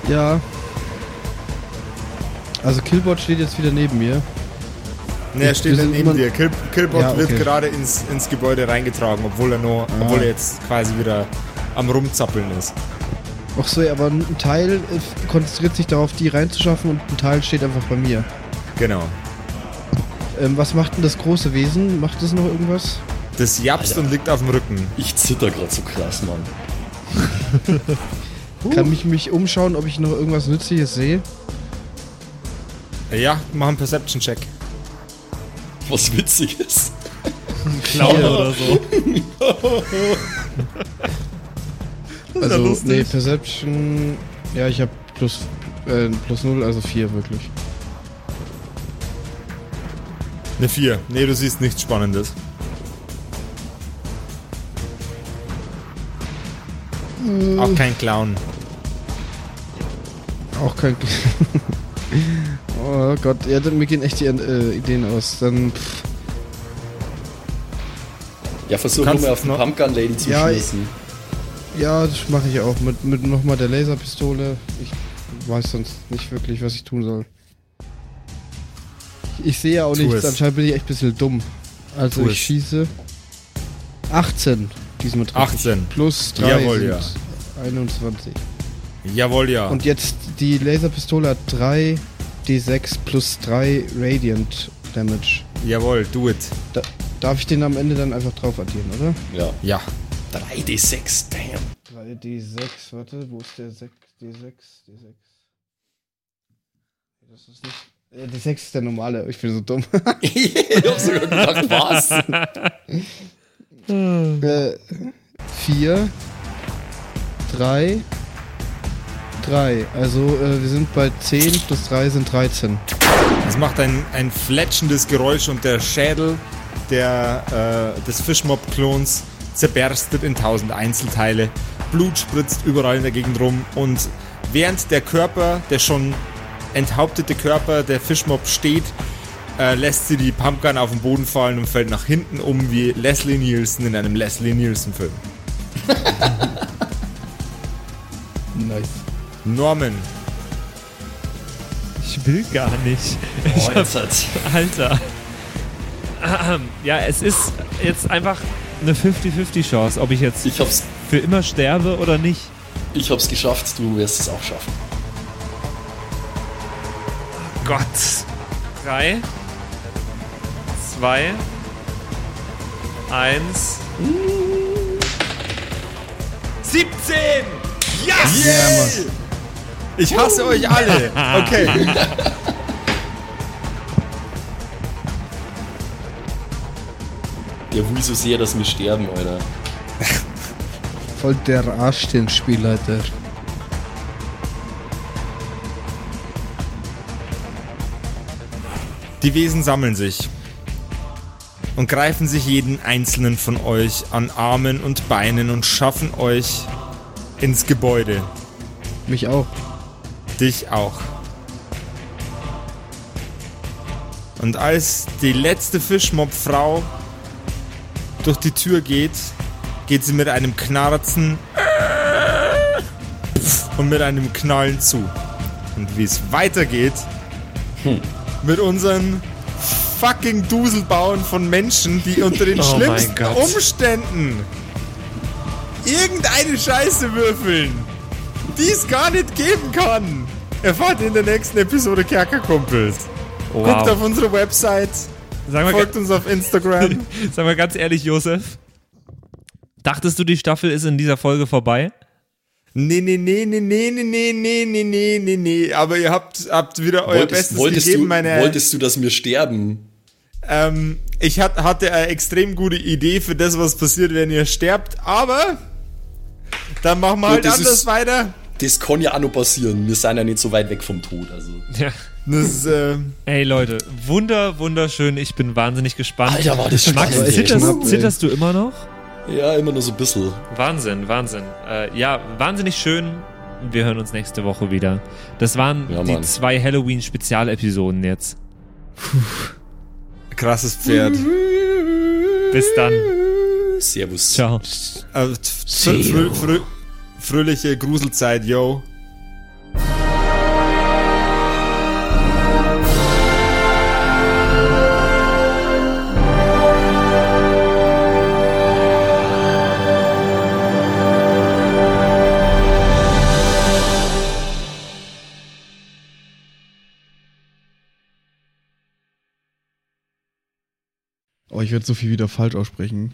Ja. Also Killbot steht jetzt wieder neben mir. Ne, er steht dann neben immer- dir. Kill, Killbot Ja, wird okay. gerade ins, ins Gebäude reingetragen, obwohl er nur, Ah. obwohl er jetzt quasi wieder am rumzappeln ist. Ach so, ja, aber ein Teil äh, konzentriert sich darauf, die reinzuschaffen und ein Teil steht einfach bei mir. Genau. Ähm, was macht denn das große Wesen? Macht es noch irgendwas? Das japst Alter. und liegt auf dem Rücken. Ich zitter gerade so krass, Mann. Kann mich mich umschauen, ob ich noch irgendwas Nützliches sehe? Ja, mach einen Perception-Check. Was Witziges. Clown oder so. Also, lustig. nee, Perception. Ja, ich habe plus, äh, plus 0, also 4 wirklich. Eine 4. Nee, du siehst nichts Spannendes. Auch kein Clown. Auch kein. oh Gott, ja, mir gehen echt die äh, Ideen aus. Dann. Pff, Ja, versuch nochmal auf den noch- Pumpgun Lady zu Ja, schießen. ja, das mache ich auch. Mit, mit nochmal der Laserpistole. Ich weiß sonst nicht wirklich, was ich tun soll. Ich sehe ja auch Tu nichts. es. Anscheinend bin ich echt ein bisschen dumm. Also Tu ich es. schieße. 18. Diesmal treffe 18. Ich. Plus 3 Jawohl, sind ja. 21. Jawohl, ja. Und jetzt die Laserpistole hat 3 D6 plus 3 Radiant Damage. Jawohl, do it. Da, darf ich den am Ende dann einfach drauf addieren, oder? Ja. Ja. 3d6, damn. 3D6, warte, wo ist der 6? D6, D6. Das ist nicht. Äh, D6 ist der normale, ich bin so dumm. ich hab sogar gedacht, was? äh, 4, 3, 3. Also äh, wir sind bei 10 plus 3 sind 13. Es macht ein, ein fletschendes Geräusch und der Schädel der, äh, des Fischmob-Klons zerberstet in tausend Einzelteile. Blut spritzt überall in der Gegend rum und während der Körper, der schon enthauptete Körper der Fischmob steht, äh, lässt sie die Pumpgun auf den Boden fallen und fällt nach hinten um wie Leslie Nielsen in einem Leslie Nielsen-Film. nice. Norman. Ich will gar nicht. Oh, Ich hab. Alter. Ja, es ist jetzt einfach eine 50-50 Chance, ob ich jetzt Ich hab's, für immer sterbe oder nicht. ich hab's geschafft, du wirst es auch schaffen. Gott. Drei, zwei, eins. 17! Yes! Yeah! Ich hasse euch alle. Okay. Der will so sehr, dass wir sterben, Alter. Voll der Arsch, den Spielleiter. Die Wesen sammeln sich und greifen sich jeden einzelnen von euch an Armen und Beinen und schaffen euch ins Gebäude. Mich auch. Dich auch. Und als die letzte Fischmob-Frau durch die Tür geht, geht sie mit einem Knarzen und mit einem Knallen zu. Und wie es weitergeht, mit unseren fucking Duselbauen von Menschen, die unter den Oh schlimmsten. Umständen irgendeine Scheiße würfeln, die es gar nicht geben kann. Erfahrt ihr in der nächsten Episode Kerkerkumpels. Guckt auf Wow. unsere Website, Sag mal, folgt uns auf Instagram. sag mal ganz ehrlich, Josef. Dachtest du, die Staffel ist in dieser Folge vorbei? Nee, nee, nee, nee, nee, nee, nee, nee, nee, nee, nee, nee. Aber ihr habt, habt wieder euer Bestes wolltest, gegeben, du, meine wolltest du, dass wir sterben? Ähm, ich hat, hatte eine extrem gute Idee für das, was passiert, wenn ihr sterbt, aber dann machen wir halt anders ist- weiter. Das kann ja auch noch passieren. Wir sind ja nicht so weit weg vom Tod. Also. Ja. Das ist, äh, Ey Leute, wunder, wunderschön. Ich bin wahnsinnig gespannt. Alter, war das Max, spannend. zitterst, ey. zitterst du immer noch? Ja, immer nur so ein bisschen. Wahnsinn, Wahnsinn. Äh, ja, wahnsinnig schön. Wir hören uns nächste Woche wieder. Das waren Ja, die zwei Halloween-Spezialepisoden jetzt. krasses Pferd. Bis dann. Servus. Ciao. Äh, fröhliche Gruselzeit, yo. Oh, ich werde so viel wieder falsch aussprechen.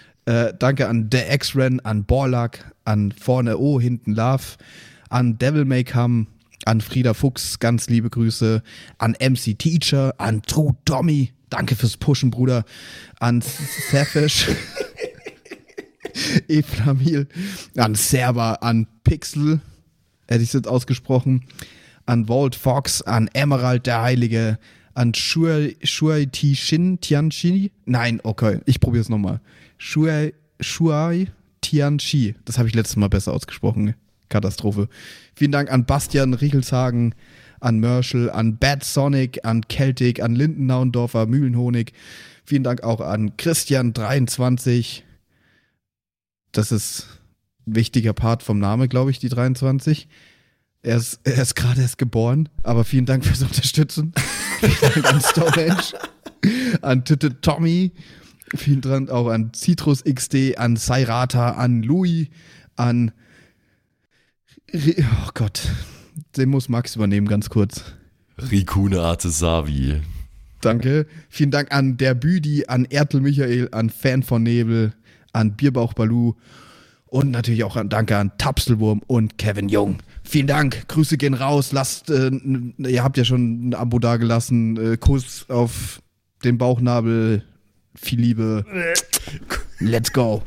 Äh, danke an The X-Ren, an Borlak, an Vorne O, hinten Love, an Devil May Come, an Frieda Fuchs, ganz liebe Grüße, an MC Teacher, an True Tommy, danke fürs Pushen, Bruder, an Safish, Eflamil, an Server, an Pixel, hätte ich es jetzt ausgesprochen, an Walt Fox, an Emerald der Heilige, an Shuai Ti Shin Tianchi. Nein, okay, ich probiere es nochmal. Shuai, Shuai Tianchi. Das habe ich letztes Mal besser ausgesprochen. Katastrophe. Vielen Dank an Bastian Riechelshagen, an Merschel, an Bad Sonic, an Celtic, an Lindennaundorfer, Mühlenhonig. Vielen Dank auch an Christian23. Das ist ein wichtiger Part vom Name, glaube ich, die 23. Er ist, er ist gerade erst geboren, aber vielen Dank fürs Unterstützen. vielen Dank an Stonehenge, an Titte Tommy, vielen Dank auch an Citrus XD, an Sairata, an Louis, an. Oh Gott, den muss Max übernehmen, ganz kurz. Rikune Artesavi. Danke. Vielen Dank an der Büdi, an Ertel Michael, an Fan von Nebel, an Bierbauch Balu und natürlich auch an Danke an Tapselwurm und Kevin Jung. Vielen Dank. Grüße gehen raus. Lasst, äh, ihr habt ja schon ein Abo dagelassen. Äh, Kuss auf den Bauchnabel. Viel Liebe. Let's go.